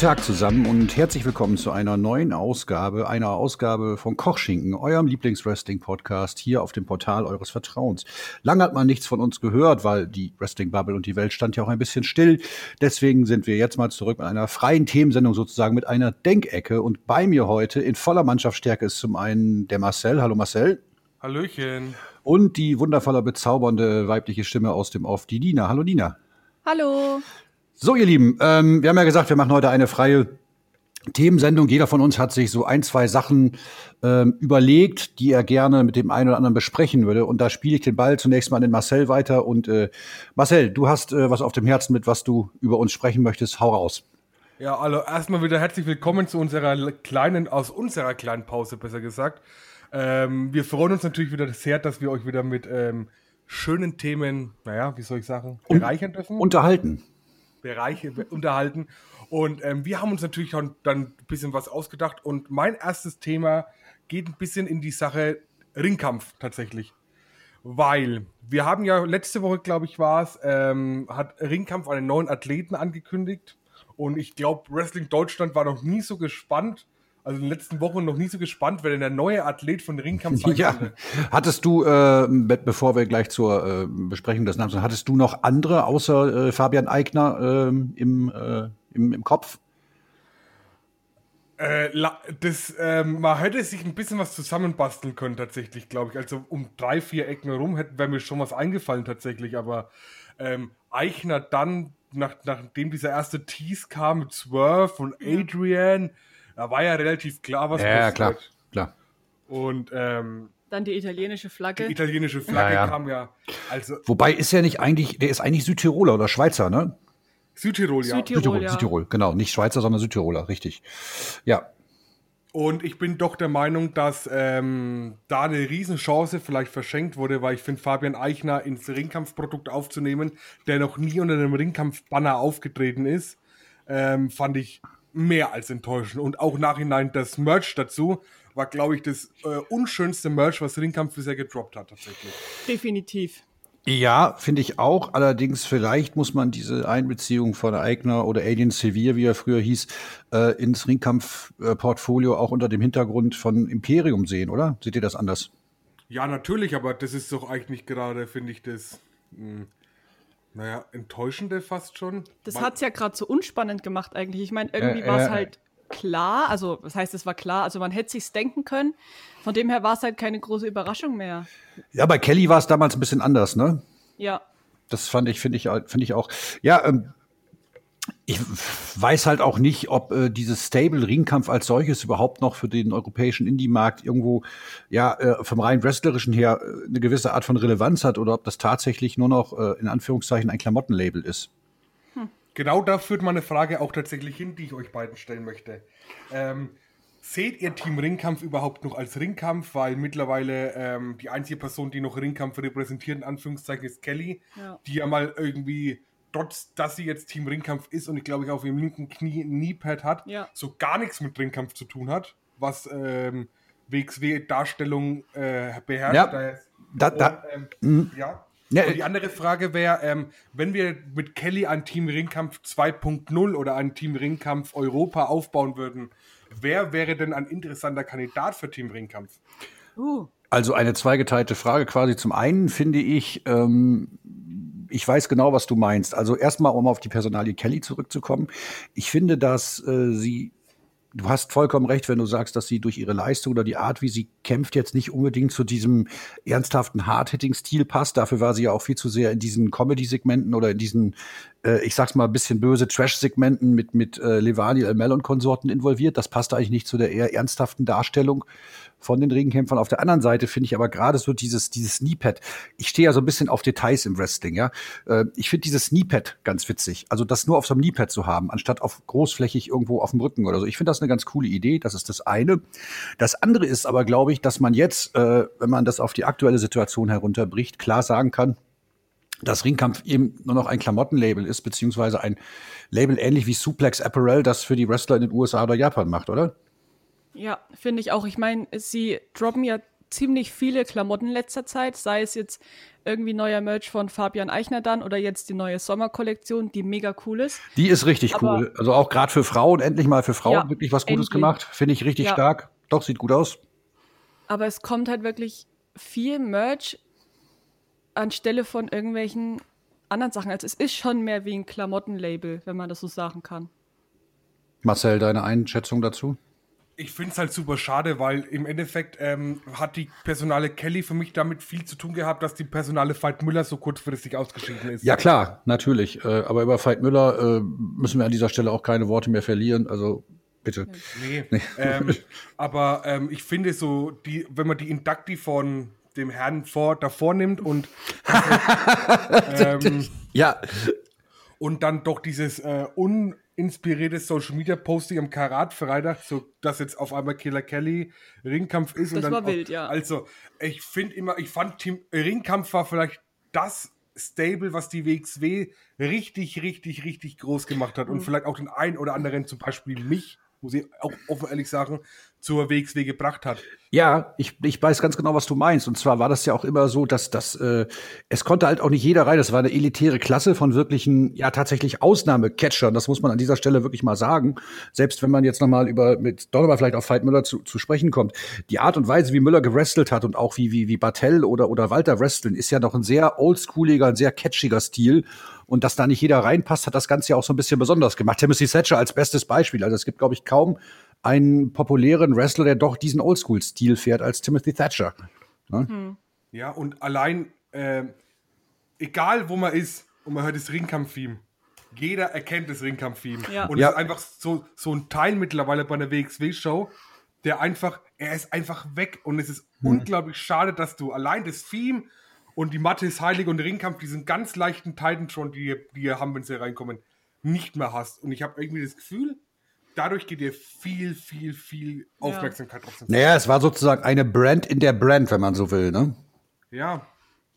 Tag zusammen und herzlich willkommen zu einer neuen Ausgabe, einer Ausgabe von Kochschinken, eurem Lieblingswrestling-Podcast hier auf dem Portal eures Vertrauens. Lange hat man nichts von uns gehört, weil die Wrestling-Bubble und die Welt stand ja auch ein bisschen still. Deswegen sind wir jetzt mal zurück mit einer freien Themensendung sozusagen mit einer Denkecke und bei mir heute in voller Mannschaftsstärke ist zum einen der Marcel. Hallo Marcel. Hallöchen. Und die wundervolle, bezaubernde weibliche Stimme aus dem Off, die Nina. Hallo Nina. Hallo. So, ihr Lieben, ähm, wir haben ja gesagt, wir machen heute eine freie Themensendung. Jeder von uns hat sich so ein, zwei Sachen ähm, überlegt, die er gerne mit dem einen oder anderen besprechen würde. Und da spiele ich den Ball zunächst mal an den Marcel weiter. Und äh, Marcel, du hast äh, was auf dem Herzen, mit was du über uns sprechen möchtest. Hau raus. Ja, also erstmal wieder herzlich willkommen zu unserer kleinen, aus unserer kleinen Pause, besser gesagt. Ähm, wir freuen uns natürlich wieder sehr, dass wir euch wieder mit ähm, schönen Themen, naja, wie soll ich sagen, bereichern dürfen. Unterhalten. Bereiche unterhalten. Und ähm, wir haben uns natürlich dann, ein bisschen was ausgedacht. Und mein erstes Thema geht ein bisschen in die Sache Ringkampf tatsächlich. Weil wir haben ja letzte Woche, glaube ich, war es, ähm, hat Ringkampf einen neuen Athleten angekündigt. Und ich glaube, Wrestling Deutschland war noch nie so gespannt, also in den letzten Wochen noch nie so gespannt, wer denn der neue Athlet von Ringkampf sein Ja. Hattest du, äh, be- bevor wir gleich zur äh, Besprechung des Namens, hattest du noch andere außer äh, Fabian Eigner ähm, im, äh, im, im Kopf? Äh, das, ähm, man hätte sich ein bisschen was zusammenbasteln können, tatsächlich, glaube ich. Also um drei, vier Ecken herum hätte wäre mir schon was eingefallen, tatsächlich. Aber ähm, Eichner dann, nach, nachdem dieser erste Tease kam mit Swerve und Adrian, da war ja relativ klar, was Ja, passiert. klar, klar. Und ähm, Dann die italienische Flagge. die italienische Flagge Ja, ja. kam ja. Also Wobei ist er nicht eigentlich, der ist eigentlich Südtiroler oder Schweizer, ne? Südtirol, ja. Südtirol. Südtirol, ja. Südtirol, genau. Nicht Schweizer, sondern Südtiroler, richtig. Ja. Und ich bin doch der Meinung, dass ähm, da eine Riesenchance vielleicht verschenkt wurde, weil ich finde, Fabian Eichner ins Ringkampfprodukt aufzunehmen, der noch nie unter einem Ringkampfbanner aufgetreten ist, ähm, fand ich mehr als enttäuschend. Und auch nachhinein das Merch dazu war, glaube ich, das äh, unschönste Merch, was Ringkampf bisher gedroppt hat, tatsächlich. Definitiv. Ja, finde ich auch. Allerdings, vielleicht muss man diese Einbeziehung von Eigner oder Alien Severe, wie er früher hieß, äh, ins Ringkampf-Portfolio auch unter dem Hintergrund von Imperium sehen, oder? Seht ihr das anders? Ja, natürlich, aber das ist doch eigentlich nicht gerade, finde ich, das, mh, naja, enttäuschende fast schon. Das hat es ja gerade so unspannend gemacht eigentlich. Ich meine, irgendwie Äh, war es äh, halt klar, also was heißt, es war klar, also man hätte sich's denken können. Von dem her war es halt keine große Überraschung mehr. Ja, bei Kelly war es damals ein bisschen anders, ne? Ja. Das fand ich, finde ich, finde ich auch. Ja, ähm, ich weiß halt auch nicht, ob äh, dieses Stable Ringkampf als solches überhaupt noch für den europäischen Indie-Markt irgendwo, ja, äh, vom rein wrestlerischen her äh, eine gewisse Art von Relevanz hat oder ob das tatsächlich nur noch äh, in Anführungszeichen ein Klamottenlabel ist. Genau da führt meine Frage auch tatsächlich hin, die ich euch beiden stellen möchte. Ähm, seht ihr Team Ringkampf überhaupt noch als Ringkampf? Weil mittlerweile ähm, die einzige Person, die noch Ringkampf repräsentiert, in Anführungszeichen, ist Kelly, Ja. die ja mal irgendwie, trotz dass sie jetzt Team Ringkampf ist und ich glaube ich auf ihrem linken Knie ein Kneepad hat, Ja. so gar nichts mit Ringkampf zu tun hat, was ähm, WXW-Darstellung äh, beherrscht. Ja, da- da- und, ähm, ja. Ja, Und äh, die andere Frage wäre, ähm, wenn wir mit Kelly ein Team Ringkampf 2.0 oder ein Team Ringkampf Europa aufbauen würden, wer wäre denn ein interessanter Kandidat für Team Ringkampf? Uh. Also eine zweigeteilte Frage quasi. Zum einen finde ich, ähm, ich weiß genau, was du meinst. Also erstmal, um auf die Personalie Kelly zurückzukommen. Ich finde, dass äh, sie, du hast vollkommen recht, wenn du sagst, dass sie durch ihre Leistung oder die Art, wie sie kämpft, jetzt nicht unbedingt zu diesem ernsthaften Hard-Hitting-Stil passt. Dafür war sie ja auch viel zu sehr in diesen Comedy-Segmenten oder in diesen, äh, ich sag's mal, ein bisschen böse Trash-Segmenten mit, mit äh, Levani, Elmel und Konsorten involviert. Das passt eigentlich nicht zu der eher ernsthaften Darstellung von den Ringkämpfern. Auf der anderen Seite finde ich aber gerade so dieses, dieses Sneepad. Ich stehe ja so ein bisschen auf Details im Wrestling, ja. Äh, ich finde dieses Sneepad ganz witzig. Also das nur auf so einem Kneepad zu haben, anstatt auf großflächig irgendwo auf dem Rücken oder so. Ich finde das eine ganz coole Idee. Das ist das eine. Das andere ist aber, glaube ich, dass man jetzt, äh, wenn man das auf die aktuelle Situation herunterbricht, klar sagen kann, dass Ringkampf eben nur noch ein Klamottenlabel ist, beziehungsweise ein Label ähnlich wie Suplex Apparel, das für die Wrestler in den USA oder Japan macht, oder? Ja, finde ich auch. Ich meine, sie droppen ja ziemlich viele Klamotten in letzter Zeit, sei es jetzt irgendwie neuer Merch von Fabian Eichner dann oder jetzt die neue Sommerkollektion, die mega cool ist. Die ist richtig Aber- cool. Also auch gerade für Frauen, endlich mal für Frauen Ja, wirklich was Gutes endlich. gemacht. Finde ich richtig Ja. stark. Doch, sieht gut aus. Aber es kommt halt wirklich viel Merch anstelle von irgendwelchen anderen Sachen. Also es ist schon mehr wie ein Klamottenlabel, wenn man das so sagen kann. Marcel, deine Einschätzung dazu? Ich finde es halt super schade, weil im Endeffekt ähm, hat die Personale Kelly für mich damit viel zu tun gehabt, dass die Personale Veit Müller so kurzfristig ausgeschieden ist. Ja, klar, natürlich. Äh, aber über Veit Müller äh, müssen wir an dieser Stelle auch keine Worte mehr verlieren. Also bitte. Nee. ähm, aber ähm, ich finde so, die, wenn man die Inducti von dem Herrn vor, davor nimmt und, ähm, Ja, und dann doch dieses äh, uninspirierte Social Media Posting am Karat-Freitag, so dass jetzt auf einmal Killer Kelly Ringkampf ist. und Das dann war auch, wild, ja. Also, ich finde immer, ich fand Team Ringkampf war vielleicht das Stable, was die WXW richtig, richtig, richtig groß gemacht hat Mhm. und vielleicht auch den einen oder anderen, zum Beispiel mich, muss ich auch offen ehrlich sagen, zur WXW gebracht hat. Ja, ich, ich weiß ganz genau, was du meinst. Und zwar war das ja auch immer so, dass das äh, es konnte halt auch nicht jeder rein. Das war eine elitäre Klasse von wirklichen, ja tatsächlich Ausnahmecatchern. Das muss man an dieser Stelle wirklich mal sagen. Selbst wenn man jetzt noch mal über mit mal vielleicht auf Veit Müller zu, zu sprechen kommt, die Art und Weise, wie Müller gewrestelt hat und auch wie wie wie Bartell oder oder Walter wresteln, ist ja noch ein sehr oldschooliger, ein sehr catchiger Stil. Und dass da nicht jeder reinpasst, hat das Ganze ja auch so ein bisschen besonders gemacht. Timothy Thatcher als bestes Beispiel. Also es gibt, glaube ich, kaum einen populären Wrestler, der doch diesen Oldschool-Stil fährt als Timothy Thatcher. Ja, und allein, ähm, egal wo man ist und man hört das Ringkampf-Theme, jeder erkennt das Ringkampf-Theme. Ja. Und Ja. es ist einfach so, so ein Teil mittlerweile bei einer WXW-Show, der einfach, er ist einfach weg. Und es ist unglaublich schade, dass du allein das Theme und die Matte ist heilig und der Ringkampf, diesen ganz leichten Titantron, die, die haben, wenn sie reinkommen, nicht mehr hast. Und ich habe irgendwie das Gefühl, dadurch geht dir viel, viel, viel Aufmerksamkeit drauf. Naja, es war sozusagen eine Brand in der Brand, wenn man so will, ne? Ja.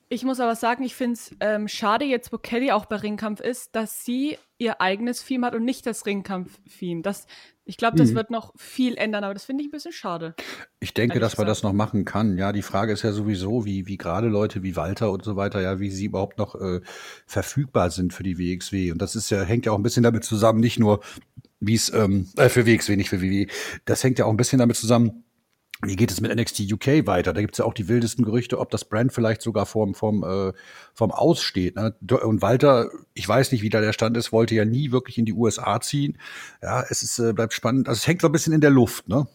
Ich muss aber sagen, ich finde es ähm, schade jetzt, wo Kelly auch bei Ringkampf ist, dass sie ihr eigenes Theme hat und nicht das Ringkampf-Theme. Das, ich glaube, das wird noch viel ändern, aber das finde ich ein bisschen schade. Ich denke, dass man das gesagt. noch machen kann. Ja, die Frage ist ja sowieso, wie, wie gerade Leute wie Walter und so weiter, ja, wie sie überhaupt noch äh, verfügbar sind für die WXW. Und das ist ja, hängt ja auch ein bisschen damit zusammen, nicht nur, wie es, ähm, äh, für WXW, nicht für WWE. Das hängt ja auch ein bisschen damit zusammen, wie geht es mit NXT UK weiter? Da gibt's ja auch die wildesten Gerüchte, ob das Brand vielleicht sogar vorm, vorm, äh, vorm Aus steht. Ne? Und Walter, ich weiß nicht, wie da der Stand ist, wollte ja nie wirklich in die USA ziehen. Ja, es ist, äh, bleibt spannend. Also es hängt so ein bisschen in der Luft, ne?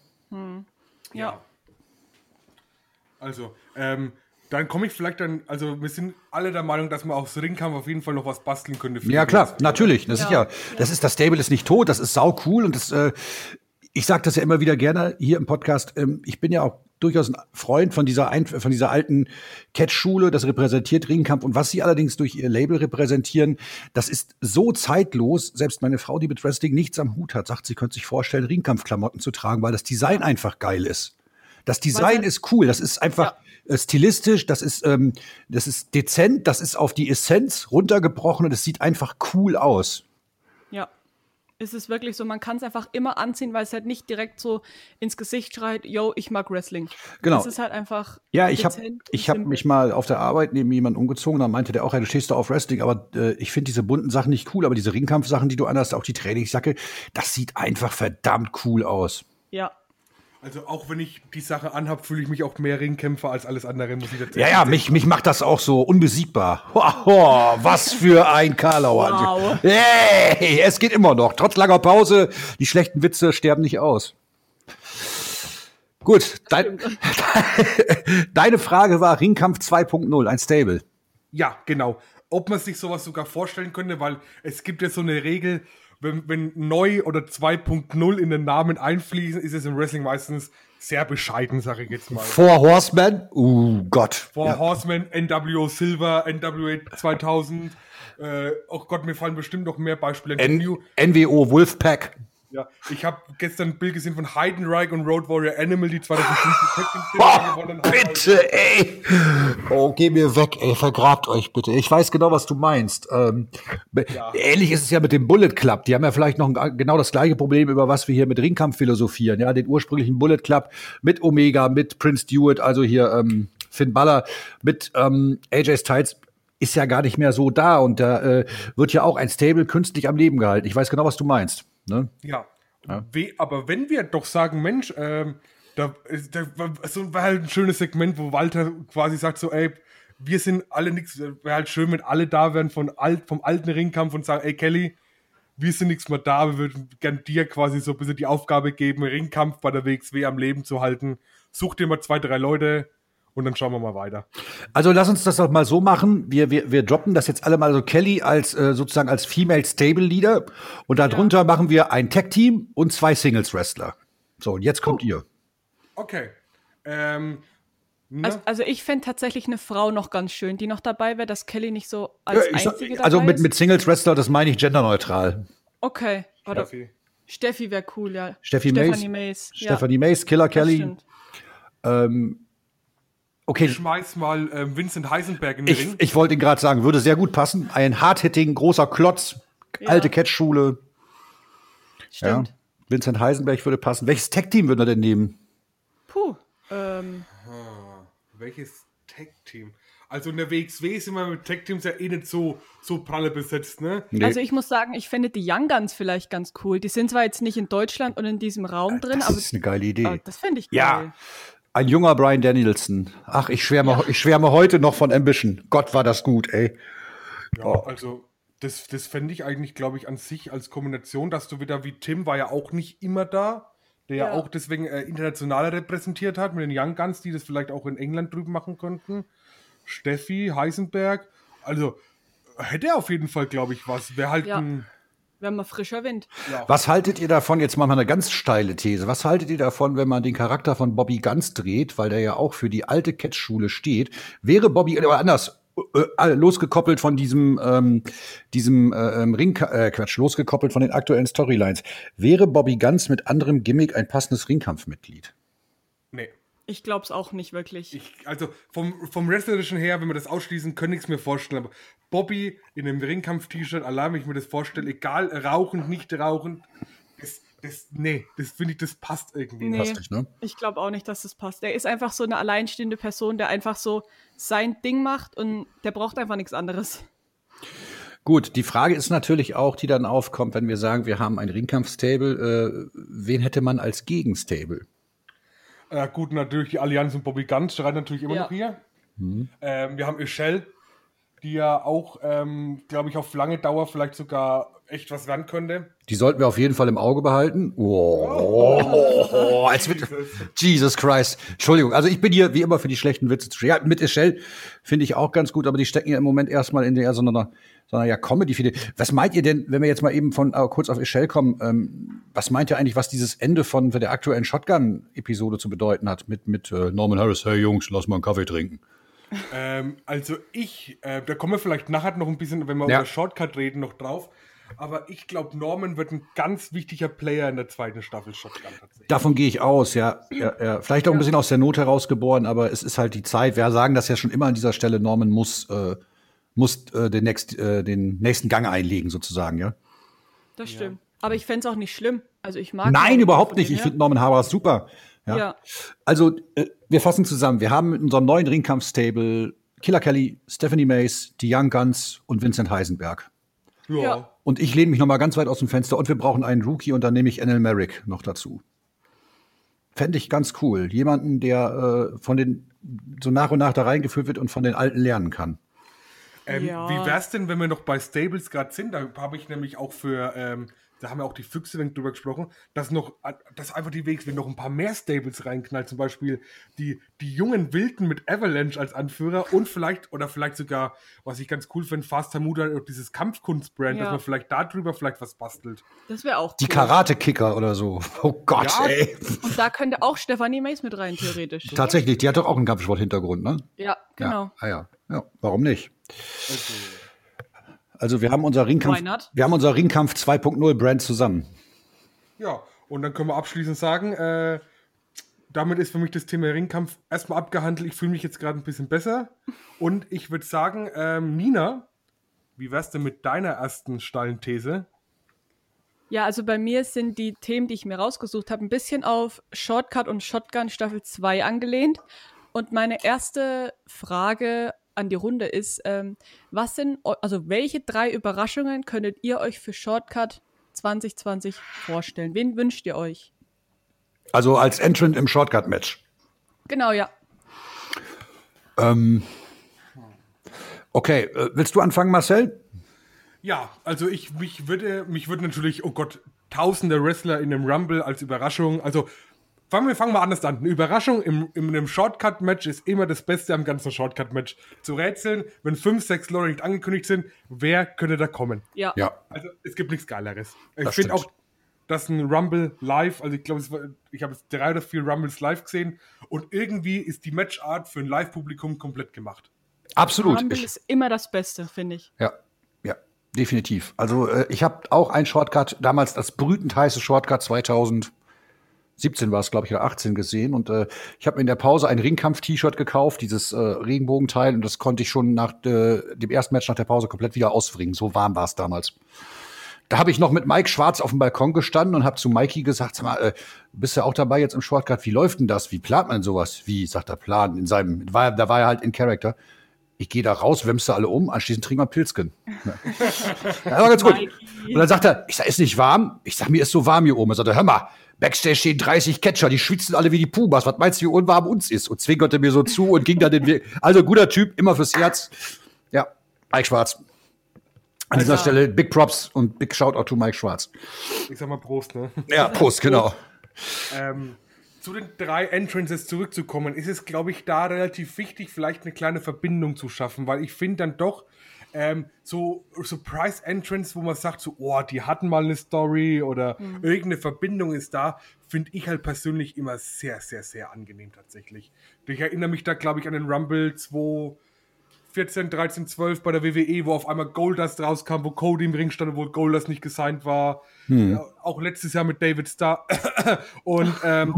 Ja. Also, ähm, dann komme ich vielleicht dann, also wir sind alle der Meinung, dass man aus Ringkampf auf jeden Fall noch was basteln könnte. für Ja, die klar, natürlich. Das ist Ja. ja, das ist, das Stable ist nicht tot, das ist sau cool und das, äh, ich sage das ja immer wieder gerne hier im Podcast. Ähm, ich bin ja auch durchaus ein Freund von dieser, ein, von dieser alten Catch-Schule, das repräsentiert Ringkampf und was sie allerdings durch ihr Label repräsentieren, das ist so zeitlos. Selbst meine Frau, die mit Wrestling nichts am Hut hat, sagt, sie könnte sich vorstellen, Ringkampfklamotten zu tragen, weil das Design einfach geil ist. Das Design ist cool, das ist einfach äh, stilistisch, das ist, ähm, das ist dezent, das ist auf die Essenz runtergebrochen und es sieht einfach cool aus. Ja. Es ist wirklich so, man kann es einfach immer anziehen, weil es halt nicht direkt so ins Gesicht schreit, yo, ich mag Wrestling. Genau. Es ist halt einfach. Ja, ich habe ich hab mich mal auf der Arbeit neben jemanden umgezogen, da meinte der auch, ja, du stehst da auf Wrestling, aber äh, ich finde diese bunten Sachen nicht cool, aber diese Ringkampfsachen, die du anhast, auch die Trainingsjacke, das sieht einfach verdammt cool aus. Ja. Also auch wenn ich die Sache anhab, fühle ich mich auch mehr Ringkämpfer als alles andere, muss ich dazu Ja, ja, mich, mich macht das auch so unbesiegbar. Ho, was für ein Karlauer. Wow. Hey, es geht immer noch. Trotz langer Pause, die schlechten Witze sterben nicht aus. Gut, dein, deine Frage war Ringkampf 2.0, ein Stable. Ja, genau. Ob man sich sowas sogar vorstellen könnte, weil es gibt ja so eine Regel, wenn, wenn neu oder 2.0 in den Namen einfließen, ist es im Wrestling meistens sehr bescheiden, sage ich jetzt mal. Four Horsemen? Uh, Gott. Vor Ja. Horseman, NWO Silver, NWA 2000. Äh, oh Gott, mir fallen bestimmt noch mehr Beispiele. N NWO Wolfpack. Ja, ich habe gestern ein Bild gesehen von Heidenreich und Road Warrior Animal, die 2005 die Tag Team gewonnen haben. Bitte, ey. Oh, geh mir weg, ey. Vergrabt euch bitte. Ich weiß genau, was du meinst. Ähm, Ja. Ähnlich ist es ja mit dem Bullet Club. Die haben ja vielleicht noch ein, genau das gleiche Problem, über was wir hier mit Ringkampf philosophieren. Ja, den ursprünglichen Bullet Club mit Omega, mit Prince Stewart, also hier ähm, Finn Balor, mit ähm, AJ Styles ist ja gar nicht mehr so da und da äh, wird ja auch ein Stable künstlich am Leben gehalten. Ich weiß genau, was du meinst. Ne? Ja. We aber wenn wir doch sagen, Mensch, ähm, da, ist- da war- so war halt ein schönes Segment, wo Walter quasi sagt so, ey, wir sind alle nichts, wäre halt schön, wenn alle da wären von alt, vom alten Ringkampf und sagen, ey Kelly, wir sind nichts mehr da, wir würden gern dir quasi so ein bisschen die Aufgabe geben, Ringkampf bei der WXW am Leben zu halten. Such dir mal zwei, drei Leute und dann schauen wir mal weiter. Also lass uns das doch mal so machen. Wir, wir, wir droppen das jetzt alle mal so Kelly als äh, sozusagen als Female Stable Leader und darunter machen wir ein Tag Team und zwei Singles Wrestler. So, und jetzt kommt ihr. Okay. Ähm, ne? Also, also ich fände tatsächlich eine Frau noch ganz schön, die noch dabei wäre, dass Kelly nicht so als ich sag- einzige dabei also mit, mit Singles Wrestler, das meine ich genderneutral. Okay. Oder Steffi. Steffi wäre cool, ja. Steffi Stephanie Mace. Mace. Ja, Stephanie Mace, Killer das Kelly. stimmt. Okay, Ich schmeiß mal ähm, Vincent Heisenberg in den ich, Ring. ich wollte ihn gerade sagen, würde sehr gut passen. Ein hard-hitting, großer Klotz, Ja. alte Catch-Schule. Ja. Stimmt. Vincent Heisenberg würde passen. Welches Tag-Team würde er denn nehmen? Puh. Ähm, Welches Tag-Team? Also in der WXW sind wir mit Tag-Teams ja eh nicht so, so pralle besetzt, ne? Nee. Also ich muss sagen, ich finde die Young Guns vielleicht ganz cool. Die sind zwar jetzt nicht in Deutschland und in diesem Raum drin, das aber ist eine geile Idee. aber das finde ich geil. Ja. Ein junger Brian Danielson. Ach, ich schwärme, ich schwärme heute noch von Ambition. Gott, war das gut, ey. Ja, also das, das fände ich eigentlich, glaube ich, an sich als Kombination, dass du wieder wie Tim war ja auch nicht immer da, der ja, Ja. auch deswegen äh, internationaler repräsentiert hat, mit den Young Guns, die das vielleicht auch in England drüben machen könnten. Steffi, Heisenberg, also hätte er auf jeden Fall, glaube ich, was. Wäre halt Ja. ein. Wäre mal frischer Wind. Was haltet ihr davon? Jetzt machen wir eine ganz steile These. Was haltet ihr davon, wenn man den Charakter von Bobby Ganz dreht, weil der ja auch für die alte Catch-Schule steht? Wäre Bobby, oder anders, äh, äh, losgekoppelt von diesem, ähm, diesem äh, ähm, Ring, äh, Quatsch, losgekoppelt von den aktuellen Storylines, wäre Bobby Ganz mit anderem Gimmick ein passendes Ringkampfmitglied? Nee. Ich glaube es auch nicht wirklich. Ich, also vom, vom Wrestlerischen her, wenn wir das ausschließen, könnte ich es mir vorstellen. Aber Bobby in einem Ringkampf-T-Shirt, allein wenn ich mir das vorstelle, egal rauchend, nicht rauchend, das, das, nee, das finde ich, das passt irgendwie. Nee. nicht. Passt nicht, ne? Ich glaube auch nicht, dass das passt. Der ist einfach so eine alleinstehende Person, der einfach so sein Ding macht und der braucht einfach nichts anderes. Gut, die Frage ist natürlich auch, die dann aufkommt, wenn wir sagen, wir haben ein Ringkampfstable, äh, wen hätte man als Gegenstable? Äh, gut, natürlich die Allianz und Bobby Guns schreibt natürlich immer Ja. noch hier. Ähm, wir haben Michelle, die ja auch, ähm, glaube ich, auf lange Dauer vielleicht sogar echt was werden könnte. Die sollten wir auf jeden Fall im Auge behalten. Oh, als wird, Jesus Christ. Entschuldigung, also ich bin hier wie immer für die schlechten Witze zu Ja, mit Michelle finde ich auch ganz gut, aber die stecken ja im Moment erstmal in der so einer, so einer ja, Comedy. -Fide. Was meint ihr denn, wenn wir jetzt mal eben von äh, kurz auf Michelle kommen, ähm, was meint ihr eigentlich, was dieses Ende von der aktuellen Shotgun-Episode zu bedeuten hat mit, mit äh, Norman Harris, hey Jungs, lass mal einen Kaffee trinken. Ähm, also ich, äh, da kommen wir vielleicht nachher noch ein bisschen, wenn wir Ja. über Shortcut reden, noch drauf. Aber ich glaube, Norman wird ein ganz wichtiger Player in der zweiten Staffel Shotgun tatsächlich. Davon gehe ich aus, ja. ja, ja. Vielleicht auch ein bisschen aus der Not herausgeboren, aber es ist halt die Zeit. Wir sagen das ja schon immer an dieser Stelle, Norman muss, äh, muss äh, den, next, äh, den nächsten Gang einlegen, sozusagen, ja. Das stimmt. Aber ich fände es auch nicht schlimm. Also ich mag Nein, Norman überhaupt nicht. Ich finde Norman Harras super. Ja. Ja. Also, äh, wir fassen zusammen. Wir haben mit unserem neuen Ringkampfstable Killer Kelly, Stephanie Mace, die Young Guns und Vincent Heisenberg. Ja. Ja. Und ich lehne mich noch mal ganz weit aus dem Fenster und wir brauchen einen Rookie und dann nehme ich Enel Merrick noch dazu. Fände ich ganz cool. Jemanden, der äh, von den so nach und nach da reingeführt wird und von den Alten lernen kann. Ähm, Ja. Wie wär's denn, wenn wir noch bei Stables gerade sind? Da habe ich nämlich auch für, ähm, da haben wir auch die Füchse dann drüber gesprochen, dass noch, dass einfach die WXW noch ein paar mehr Stables reinknallt. Zum Beispiel die, die jungen Wilden mit Avalanche als Anführer und vielleicht, oder vielleicht sogar, was ich ganz cool finde, Fast Hamuda, auch dieses Kampfkunstbrand, Ja. dass man vielleicht darüber vielleicht was bastelt. Das wäre auch Die cool. Karate-Kicker oder so. Oh Gott, Ja. ey. Und da könnte auch Stephanie Mace mit rein, theoretisch. Tatsächlich, die hat doch auch einen Kampfsport-Hintergrund, ne? Ja, genau. Ja, ah, ja. ja, warum nicht? Also wir haben unser Ringkampf, wir haben unser Ringkampf 2.0 Brand zusammen. Ja, und dann können wir abschließend sagen, äh, damit ist für mich das Thema Ringkampf erstmal abgehandelt. Ich fühle mich jetzt gerade ein bisschen besser. Und ich würde sagen, ähm, Nina, wie wär's denn mit deiner ersten steilen These? Ja, also bei mir sind die Themen, die ich mir rausgesucht habe, ein bisschen auf Shortcut und Shotgun Staffel 2 angelehnt. Und meine erste Frage an die Runde ist, ähm, was sind, also welche drei Überraschungen könntet ihr euch für Shortcut 2020 vorstellen? Wen wünscht ihr euch? Also als Entrant im Shortcut-Match. Genau, ja. Ähm, okay, äh, willst du anfangen, Marcel? Ja, also ich mich würde mich würde natürlich, oh Gott, tausende Wrestler in einem Rumble als Überraschung. Also fangen wir fangen wir anders an. Eine Überraschung im, in einem Shortcut-Match ist immer das Beste am ganzen Shortcut-Match. Zu rätseln, wenn fünf, sechs Leute nicht angekündigt sind, wer könnte da kommen? Ja. Ja. Also es gibt nichts Geileres. Ich Das finde auch, dass ein Rumble live, also ich glaube, ich habe jetzt drei oder vier Rumbles live gesehen und irgendwie ist die Matchart für ein Live-Publikum komplett gemacht. Absolut. Rumble Ich, ist immer das Beste, finde ich. ja, ja, definitiv. Also äh, ich habe auch ein Shortcut, damals das brütend heiße Shortcut 2017 war es, glaube ich, oder 18 gesehen. Und äh, ich habe mir in der Pause ein Ringkampf-T-Shirt gekauft, dieses äh, Regenbogenteil. Und das konnte ich schon nach äh, dem ersten Match nach der Pause komplett wieder auswringen. So warm war es damals. Da habe ich noch mit Mike Schwarz auf dem Balkon gestanden und habe zu Mikey gesagt, sag mal, äh, bist du auch dabei jetzt im Shortcut? Wie läuft denn das? Wie plant man sowas? Wie, sagt er, Plan in seinem, war, da war er halt in Character. Ich gehe da raus, wemste alle um, anschließend trinken wir Pilzken. Ja. Das war ganz gut. Und dann sagt er, ich sag, ist nicht warm? Ich sag, mir ist so warm hier oben. Er sagt, hör mal, Backstage stehen 30 Catcher, die schwitzen alle wie die Pumas. Was meinst du, wie unwarm uns ist? Und zwinkerte mir so zu und ging dann den Weg. Also guter Typ, immer fürs Herz. Ja, Mike Schwarz. An dieser Stelle Big Props und Big Shoutout to Mike Schwarz. Ich sag mal Prost, ne? Ja, Prost, genau. Ähm, zu den drei Entrances zurückzukommen, ist es, glaube ich, da relativ wichtig, vielleicht eine kleine Verbindung zu schaffen, weil ich finde dann doch ähm, so Surprise Entrance, wo man sagt, so, oh, die hatten mal eine Story oder irgendeine Verbindung ist da, finde ich halt persönlich immer sehr, sehr, sehr angenehm tatsächlich. Ich erinnere mich da, glaube ich, an den Rumble 2. 14, 13, 12 bei der WWE, wo auf einmal Goldust rauskam, wo Cody im Ring stand, obwohl Goldust nicht gesigned war. Ja, auch letztes Jahr mit David Starr. und ähm,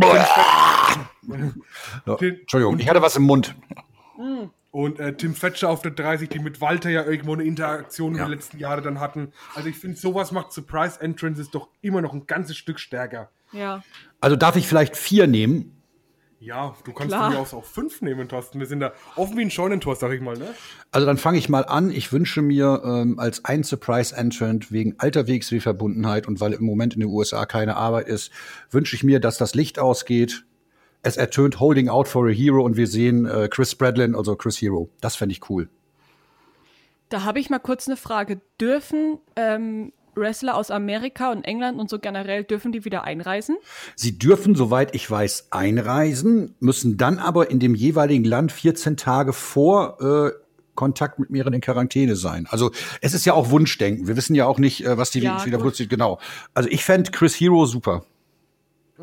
Entschuldigung, ich hatte was im Mund. Und äh, Tim Fetcher auf der 30, die mit Walter ja irgendwo eine Interaktion in den letzten Jahren dann hatten. Also ich finde, sowas macht Surprise Entrances doch immer noch ein ganzes Stück stärker. Ja. Also darf ich vielleicht vier nehmen? Ja, du kannst Klar. von mir aus auch fünf nehmen, Thorsten. Wir sind da offen wie ein Scheunentor, sag ich mal, ne? Also dann fange ich mal an. Ich wünsche mir ähm, als ein Surprise Entrant wegen alter WXW-Verbundenheit und weil im Moment in den USA keine Arbeit ist, wünsche ich mir, dass das Licht ausgeht. Es ertönt Holding Out for a Hero und wir sehen äh, Chris Bradlin, also Chris Hero. Das fände ich cool. Da habe ich mal kurz eine Frage. Dürfen ähm, Wrestler aus Amerika und England und so generell, dürfen die wieder einreisen? Sie dürfen, soweit ich weiß, einreisen, müssen dann aber in dem jeweiligen Land 14 Tage vor äh, Kontakt mit mehreren in Quarantäne sein. Also es ist ja auch Wunschdenken. Wir wissen ja auch nicht, äh, was die Ja, wieder plötzlich genau. Also ich fände Chris Hero super.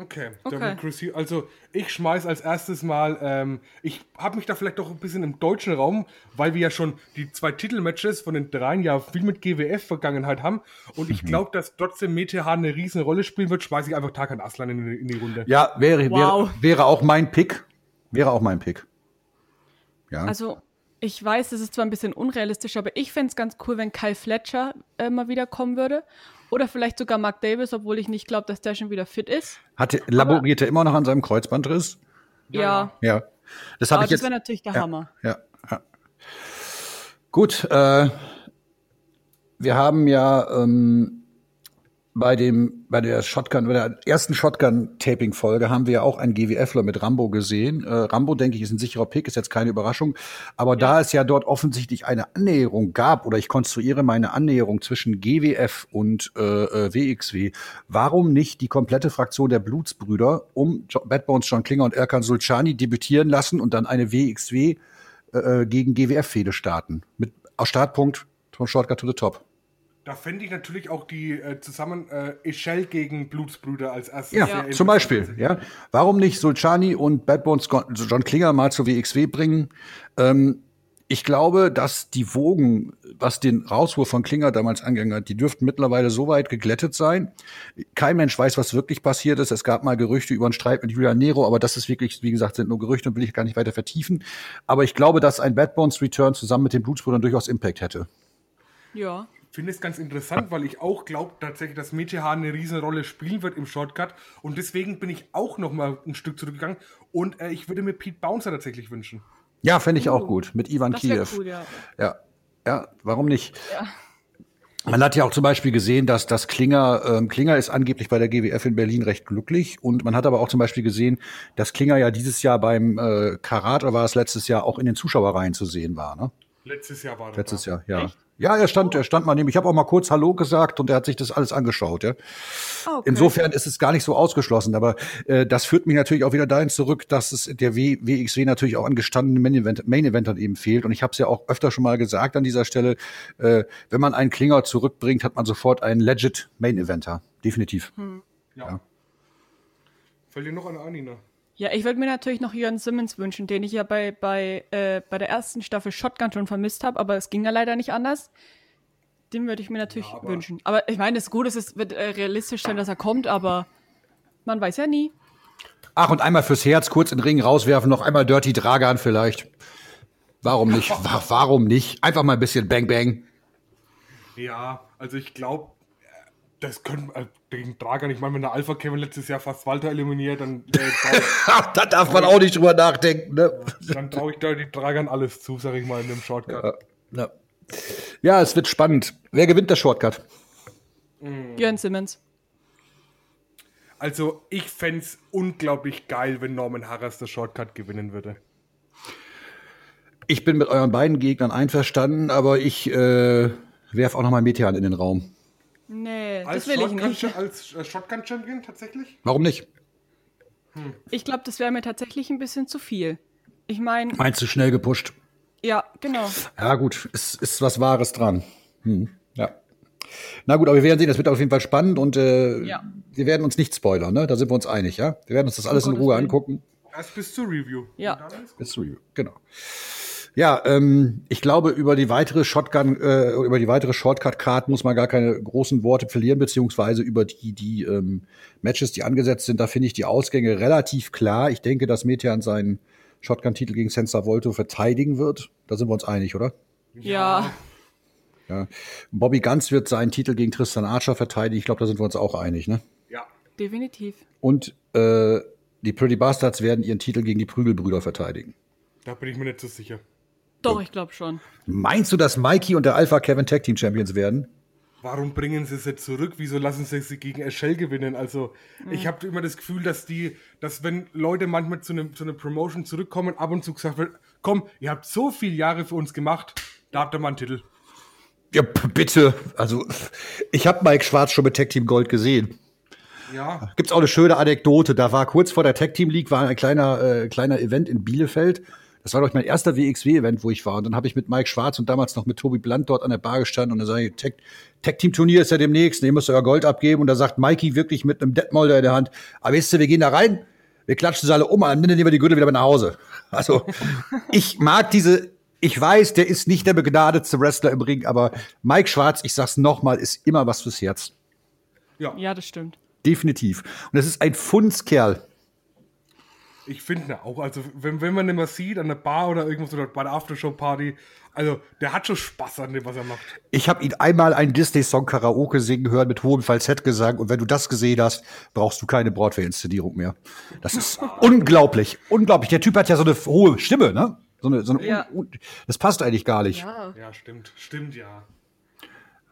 Okay, Okay. Hugh- also ich schmeiß als erstes mal, ähm, ich habe mich da vielleicht doch ein bisschen im deutschen Raum, weil wir ja schon die zwei Titelmatches von den dreien ja viel mit GWF-Vergangenheit haben und ich glaube, dass trotzdem Metehan eine riesen Rolle spielen wird, schmeiße ich einfach Tarkan Aslan in, die- in die Runde. Ja, wäre, Wow. wäre, wäre auch mein Pick. Wäre auch mein Pick. Ja. Also, ich weiß, es ist zwar ein bisschen unrealistisch, aber ich fände es ganz cool, wenn Kyle Fletcher äh, mal wieder kommen würde. Oder vielleicht sogar Mark Davis, obwohl ich nicht glaube, dass der schon wieder fit ist. Hatte, laboriert er immer noch an seinem Kreuzbandriss? Ja, Ja. Das habe aber ich das jetzt. wäre natürlich der ja, Hammer. Ja, ja. Gut, äh, wir haben ja ähm, bei dem, bei der Shotgun, bei der ersten Shotgun-Taping-Folge haben wir ja auch einen GWFler mit Rambo gesehen. Äh, Rambo, denke ich, ist ein sicherer Pick, ist jetzt keine Überraschung. Aber da es ja dort offensichtlich eine Annäherung gab, oder ich konstruiere meine Annäherung zwischen GWF und äh, äh, WXW, warum nicht die komplette Fraktion der Blutsbrüder um jo Bad Bones, John Klinger und Erkan Sulcani debütieren lassen und dann eine WXW äh, gegen GWF-Fehde starten? Mit aus Startpunkt von Shortcut to the Top. Da fände ich natürlich auch die äh, zusammen äh, Echelle gegen Blutsbrüder als erstes. Ja, sehr zum. Beispiel. Ja. Warum nicht Sulcani und Bad Bones John Klinger mal zur WXW bringen? Ähm, ich glaube, dass die Wogen, was den Rauswurf von Klinger damals angegangen hat, die dürften mittlerweile so weit geglättet sein. Kein Mensch weiß, was wirklich passiert ist. Es gab mal Gerüchte über einen Streit mit Julian Nero, aber das ist wirklich, wie gesagt, sind nur Gerüchte und will ich gar nicht weiter vertiefen. Aber ich glaube, dass ein Bad Bones Return zusammen mit den Blutsbrüdern durchaus Impact hätte. Ja. Ich finde es ganz interessant, weil ich auch glaube tatsächlich, dass Meteor eine Riesenrolle spielen wird im Shortcut. Und deswegen bin ich auch noch mal ein Stück zurückgegangen. Und äh, ich würde mir Pete Bouncer tatsächlich wünschen. Ja, fände ich auch gut. Mit Ivan Das Kiew. cool, ja. Ja, ja, warum nicht? Ja. Man hat ja auch zum Beispiel gesehen, dass das Klinger, ähm, Klinger ist angeblich bei der GWF in Berlin recht glücklich und man hat aber auch zum Beispiel gesehen, dass Klinger ja dieses Jahr beim äh, Karat oder war es letztes Jahr auch in den Zuschauerreihen zu sehen war, ne? Letztes Jahr war das. Letztes da. Jahr, ja. Ja, er stand, er stand mal neben. Ich habe auch mal kurz Hallo gesagt und er hat sich das alles angeschaut. Ja. Ah, okay. Insofern ist es gar nicht so ausgeschlossen, aber äh, das führt mich natürlich auch wieder dahin zurück, dass es der w WXW natürlich auch an gestandenen Main, -Event, Main Eventern eben fehlt. Und ich habe es ja auch öfter schon mal gesagt an dieser Stelle, äh, wenn man einen Klinger zurückbringt, hat man sofort einen legit Main Eventer. Definitiv. Ja. Ja. Fällt dir noch eine ein, Nina? Ja, ich würde mir natürlich noch Jörn Simmons wünschen, den ich ja bei, bei, äh, bei der ersten Staffel Shotgun schon vermisst habe, aber es ging ja leider nicht anders. Den würde ich mir natürlich Ja, aber- wünschen. Aber ich meine, das Gute ist, es wird äh, realistisch sein, dass er kommt, aber man weiß ja nie. Ach, und einmal fürs Herz kurz in den Ring rauswerfen, noch einmal Dirty Dragan vielleicht. Warum nicht? Wa- Warum nicht? Einfach mal ein bisschen Bang Bang. Ja, also ich glaube, das können äh, gegen Dragan, ich meine, wenn der Alpha Kevin letztes Jahr fast Walter eliminiert, dann, äh, trau- da darf man auch nicht drüber nachdenken. Ne? dann traue ich da die Dragan alles zu, sag ich mal, in dem Shortcut. Ja. ja, es wird spannend. Wer gewinnt das Shortcut? Jörn Simmons. Also ich fände es unglaublich geil, wenn Norman Harras das Shortcut gewinnen würde. Ich bin mit euren beiden Gegnern einverstanden, aber ich äh, werf auch noch mal Metean in den Raum. Nee, Als das will ich Shotgun- nicht. Als äh, Shotgun-Champion tatsächlich? Warum nicht? Ich glaube, das wäre mir tatsächlich ein bisschen zu viel. Ich meine, Meinst du schnell gepusht? ja, genau. Ja, gut, es ist was Wahres dran. Hm, ja. Na gut, aber wir werden sehen, das wird auf jeden Fall spannend und äh, Ja. wir werden uns nicht spoilern, ne? Da sind wir uns einig, ja? Wir werden uns das alles in Gottes Ruhe Willen. angucken. Erst bis zur Review. Ja. Bis Review, genau. Ja, ähm, ich glaube, über die weitere Shotgun, äh, über die weitere Shortcut-Card muss man gar keine großen Worte verlieren, beziehungsweise über die, die ähm, Matches, die angesetzt sind. Da finde ich die Ausgänge relativ klar. Ich denke, dass Metean seinen Shotgun-Titel gegen Senza Volto verteidigen wird. Da sind wir uns einig, oder? Ja, Ja. Bobby Ganz wird seinen Titel gegen Tristan Archer verteidigen. Ich glaube, da sind wir uns auch einig, ne? Ja. definitiv. Und äh, die Pretty Bastards werden ihren Titel gegen die Prügelbrüder verteidigen. Da bin ich mir nicht so sicher. Doch, ich glaube schon. Meinst du, dass Mikey und der Alpha Kevin Tag Team Champions werden? Warum bringen sie sie zurück? Wieso lassen sie sie gegen Eschel gewinnen? Also, ich habe immer das Gefühl, dass die, dass wenn Leute manchmal zu einem zu einer Promotion zurückkommen, ab und zu gesagt wird, komm, ihr habt so viele Jahre für uns gemacht, da habt ihr mal einen Titel. Ja, bitte. Also, ich habe Mike Schwarz schon mit Tag Team Gold gesehen. Ja, Gibt's auch eine schöne Anekdote. Da war kurz vor der Tag Team League war ein kleiner, äh, kleiner Event in Bielefeld. Das war, glaube ich, mein erster WXW-Event, wo ich war. Und dann habe ich mit Mike Schwarz und damals noch mit Tobi Blunt dort an der Bar gestanden. Und dann sage ich, Tag, Tag Team Turnier ist ja demnächst. Ihr müsst euer Gold abgeben. Und da sagt Mikey wirklich mit einem Detmolder in der Hand, aber wisst ihr, wir gehen da rein, wir klatschen sie alle um, am Ende nehmen wir die Gürtel wieder mit nach Hause. Also, ich mag diese, ich weiß, der ist nicht der begnadetste Wrestler im Ring, aber Mike Schwarz, ich sag's nochmal, ist immer was fürs Herz. Ja, das stimmt. Definitiv. Und es ist ein Fundskerl. Ich finde auch. Also, wenn, wenn man ihn mal sieht an der Bar oder irgendwas oder bei der Aftershow-Party, also, der hat schon Spaß an dem, was er macht. Ich habe ihn einmal einen Disney-Song Karaoke singen hören mit hohem Falsettgesang und wenn du das gesehen hast, brauchst du keine Broadway-Inszenierung mehr. Das ist unglaublich, unglaublich. Der Typ hat ja so eine hohe Stimme, ne? So eine, so eine Ja. un, un, das passt eigentlich gar nicht. Ja. Ja, stimmt. Stimmt, ja.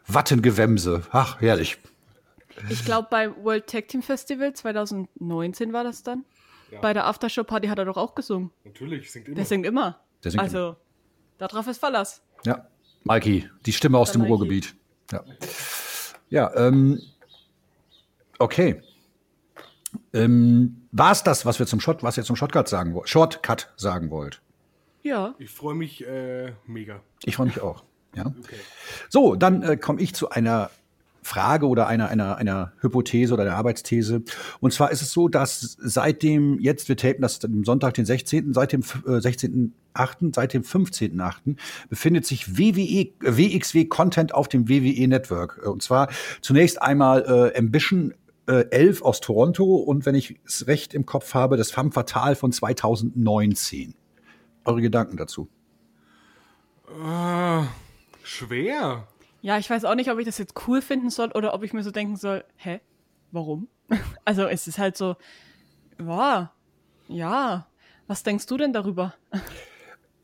Wattengewämse, ach herrlich. Ich glaube, beim World Tag Team Festival 2019 war das dann. Bei der Aftershow-Party hat er doch auch gesungen. Natürlich, singt immer. Der singt immer. Der singt also, darauf ist Verlass. Ja, Mikey, die Stimme aus Der dem Mikey. Ruhrgebiet. Ja, ja ähm, okay. Ähm, War es das, was wir zum Shot, was ihr zum Shortcut sagen wollt? Shortcut sagen wollt? Ja. Ich freue mich äh, mega. Ich freue mich auch. Ja. So, dann äh, komme ich zu einer Frage oder einer, einer, einer Hypothese oder einer Arbeitsthese. Und zwar ist es so, dass seit dem, jetzt, wir tapen das am Sonntag, den 16., seit dem äh, 16.8., seit dem 15.8. befindet sich WWE, WXW Content auf dem WWE Network. Und zwar zunächst einmal äh, Ambition äh, 11 aus Toronto und wenn ich es recht im Kopf habe, das Femme Fatale von 2019. Eure Gedanken dazu? Äh, schwer. Ja, ich weiß auch nicht, ob ich das jetzt cool finden soll oder ob ich mir so denken soll, hä, warum? also es ist halt so, boah, ja, was denkst du denn darüber?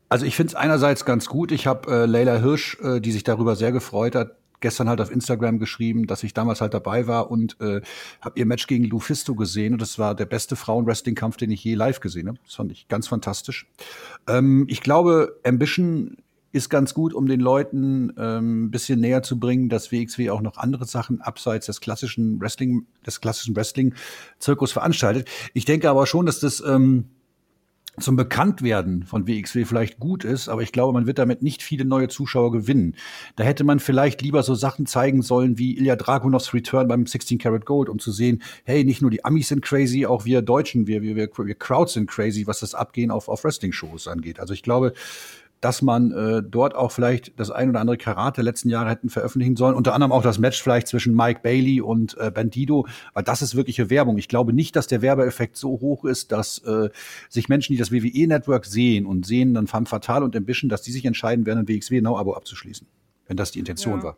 Also ich finde es einerseits ganz gut. Ich habe äh, Leila Hirsch, äh, die sich darüber sehr gefreut hat, gestern halt auf Instagram geschrieben, dass ich damals halt dabei war und äh, habe ihr Match gegen Lufisto gesehen und das war der beste Frauen-Wrestling-Kampf, den ich je live gesehen habe. Das fand ich ganz fantastisch. Ähm, ich glaube, Ambition ist ganz gut, um den Leuten ähm, ein bisschen näher zu bringen, dass WXW auch noch andere Sachen abseits des klassischen Wrestling, des klassischen Wrestling-Zirkus veranstaltet. Ich denke aber schon, dass das ähm, zum Bekanntwerden von WXW vielleicht gut ist, aber ich glaube, man wird damit nicht viele neue Zuschauer gewinnen. Da hätte man vielleicht lieber so Sachen zeigen sollen wie Ilya Dragunovs Return beim 16 Karat Gold, um zu sehen, hey, nicht nur die Amis sind crazy, auch wir Deutschen, wir, wir, wir, wir Crowds sind crazy, was das Abgehen auf, auf Wrestling-Shows angeht. Also ich glaube, dass man äh, dort auch vielleicht das ein oder andere Karate der letzten Jahre hätten veröffentlichen sollen. Unter anderem auch das Match vielleicht zwischen Mike Bailey und äh, Bandido, weil das ist wirkliche Werbung. Ich glaube nicht, dass der Werbeeffekt so hoch ist, dass äh, sich Menschen, die das WWE-Network sehen und sehen dann Femme Fatale und Ambition, dass die sich entscheiden werden, ein WXW Now-Abo abzuschließen. Wenn das die Intention ja. war.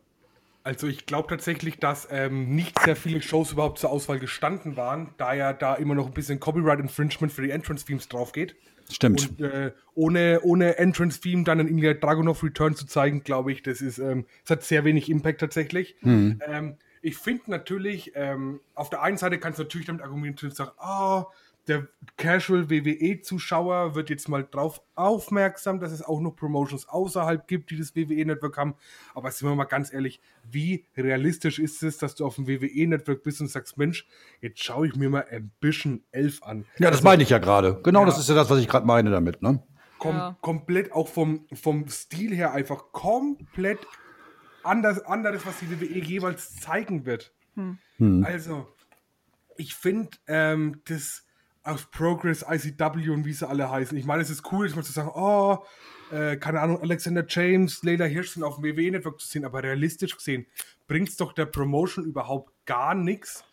Also ich glaube tatsächlich, dass ähm, nicht sehr viele Shows überhaupt zur Auswahl gestanden waren, da ja da immer noch ein bisschen Copyright Infringement für die Entrance-Themes drauf geht. Stimmt. Und, äh, ohne, ohne Entrance-Theme dann in Ilya Dragunov Return zu zeigen, glaube ich, das ist, ähm, das hat sehr wenig Impact tatsächlich. Mhm. Ähm, ich finde natürlich, ähm, auf der einen Seite kannst du natürlich damit argumentieren und sagen, ah, oh, der Casual WWE-Zuschauer wird jetzt mal drauf aufmerksam, dass es auch noch Promotions außerhalb gibt, die das WWE-Network haben. Aber sind wir mal ganz ehrlich, wie realistisch ist es, dass du auf dem WWE-Network bist und sagst, Mensch, jetzt schaue ich mir mal Ambition 11 an. Ja, das also, meine ich ja gerade. Genau ja, das ist ja das, was ich gerade meine damit, ne? Kom ja. Komplett auch vom, vom Stil her einfach komplett anders, anderes, was die WWE jeweils zeigen wird. Hm. hm. Also, ich finde, ähm, das aus Progress, ICW und wie sie alle heißen. Ich meine, es ist cool, mal zu sagen, oh, äh, keine Ahnung, Alexander James, Leila Hirsch sind auf dem WWE-Network zu sehen, aber realistisch gesehen bringt es doch der Promotion überhaupt gar nichts.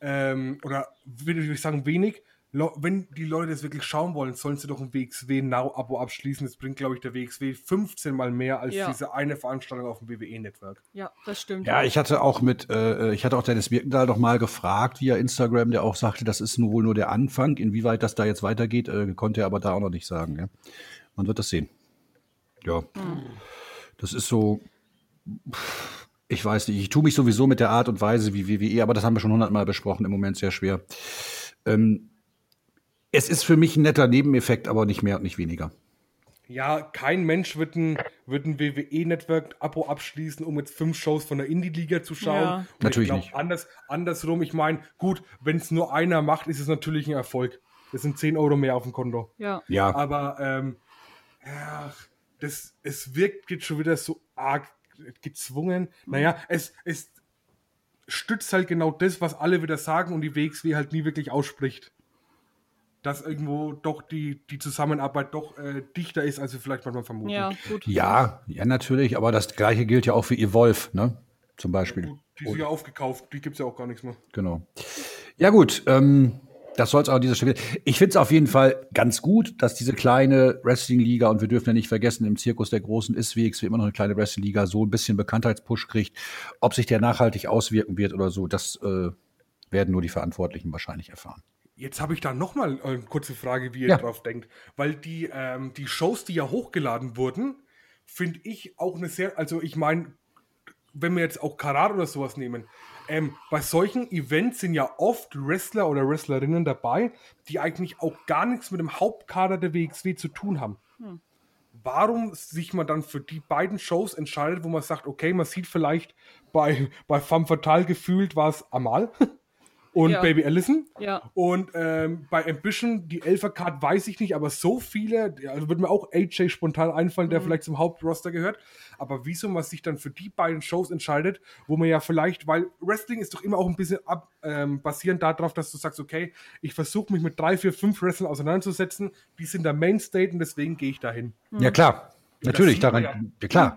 Ähm, oder würde ich sagen, wenig, wenn die Leute das wirklich schauen wollen, sollen sie doch ein WXW Now-Abo abschließen. Das bringt, glaube ich, der WXW 15 mal mehr als ja. diese eine Veranstaltung auf dem WWE-Network. Ja, das stimmt. Ja, ich hatte auch mit, äh, ich hatte auch Dennis Birkendahl doch mal gefragt via Instagram, der auch sagte, das ist nur wohl nur der Anfang. Inwieweit das da jetzt weitergeht, äh, konnte er aber da auch noch nicht sagen. Ja? Man wird das sehen. Ja. Hm. Das ist so. Ich weiß nicht, ich tue mich sowieso mit der Art und Weise wie WWE, aber das haben wir schon hundertmal besprochen, im Moment sehr schwer. Ähm, es ist für mich ein netter Nebeneffekt, aber nicht mehr und nicht weniger. Ja, kein Mensch wird ein, wird ein WWE-Network-Abo abschließen, um jetzt fünf Shows von der Indie-Liga zu schauen. Ja. Natürlich glaub, nicht. Anders, andersrum, ich meine, gut, wenn es nur einer macht, ist es natürlich ein Erfolg. Das sind 10 Euro mehr auf dem Konto. Ja. ja. Aber ähm, ja, das, es wirkt jetzt schon wieder so arg gezwungen. Naja, es, es stützt halt genau das, was alle wieder sagen und die WXW halt nie wirklich ausspricht dass irgendwo doch die, die Zusammenarbeit doch äh, dichter ist, als wir vielleicht manchmal vermuten. Ja, gut. Ja, ja, natürlich, aber das gleiche gilt ja auch für Evolve, ne? Zum Beispiel. Ja, die ist ja aufgekauft, die gibt es ja auch gar nichts mehr. Genau. Ja, gut, ähm, das soll es auch an dieser Stelle. Ich finde es auf jeden Fall ganz gut, dass diese kleine Wrestling-Liga, und wir dürfen ja nicht vergessen, im Zirkus der Großen ist WXW immer noch eine kleine Wrestling-Liga, so ein bisschen Bekanntheitspush kriegt. Ob sich der nachhaltig auswirken wird oder so, das äh, werden nur die Verantwortlichen wahrscheinlich erfahren. Jetzt habe ich da noch mal eine kurze Frage, wie ihr ja. drauf denkt. Weil die, ähm, die Shows, die ja hochgeladen wurden, finde ich auch eine sehr, also ich meine, wenn wir jetzt auch Karat oder sowas nehmen, ähm, bei solchen Events sind ja oft Wrestler oder Wrestlerinnen dabei, die eigentlich auch gar nichts mit dem Hauptkader der WXW zu tun haben. Hm. Warum sich man dann für die beiden Shows entscheidet, wo man sagt, okay, man sieht vielleicht bei, bei Femme Fatale gefühlt war es Amal und Ja. Baby Allison. Ja. Und ähm, bei Ambition, die Elfer-Card weiß ich nicht, aber so viele, also würde mir auch AJ spontan einfallen, Mhm. der vielleicht zum Hauptroster gehört. Aber wieso man sich dann für die beiden Shows entscheidet, wo man ja vielleicht, weil Wrestling ist doch immer auch ein bisschen ab, ähm, basierend darauf, dass du sagst, okay, ich versuche mich mit drei, vier, fünf Wrestlern auseinanderzusetzen, die sind der Mainstate und deswegen gehe ich dahin. Ja, klar. Natürlich, daran. Ja, klar.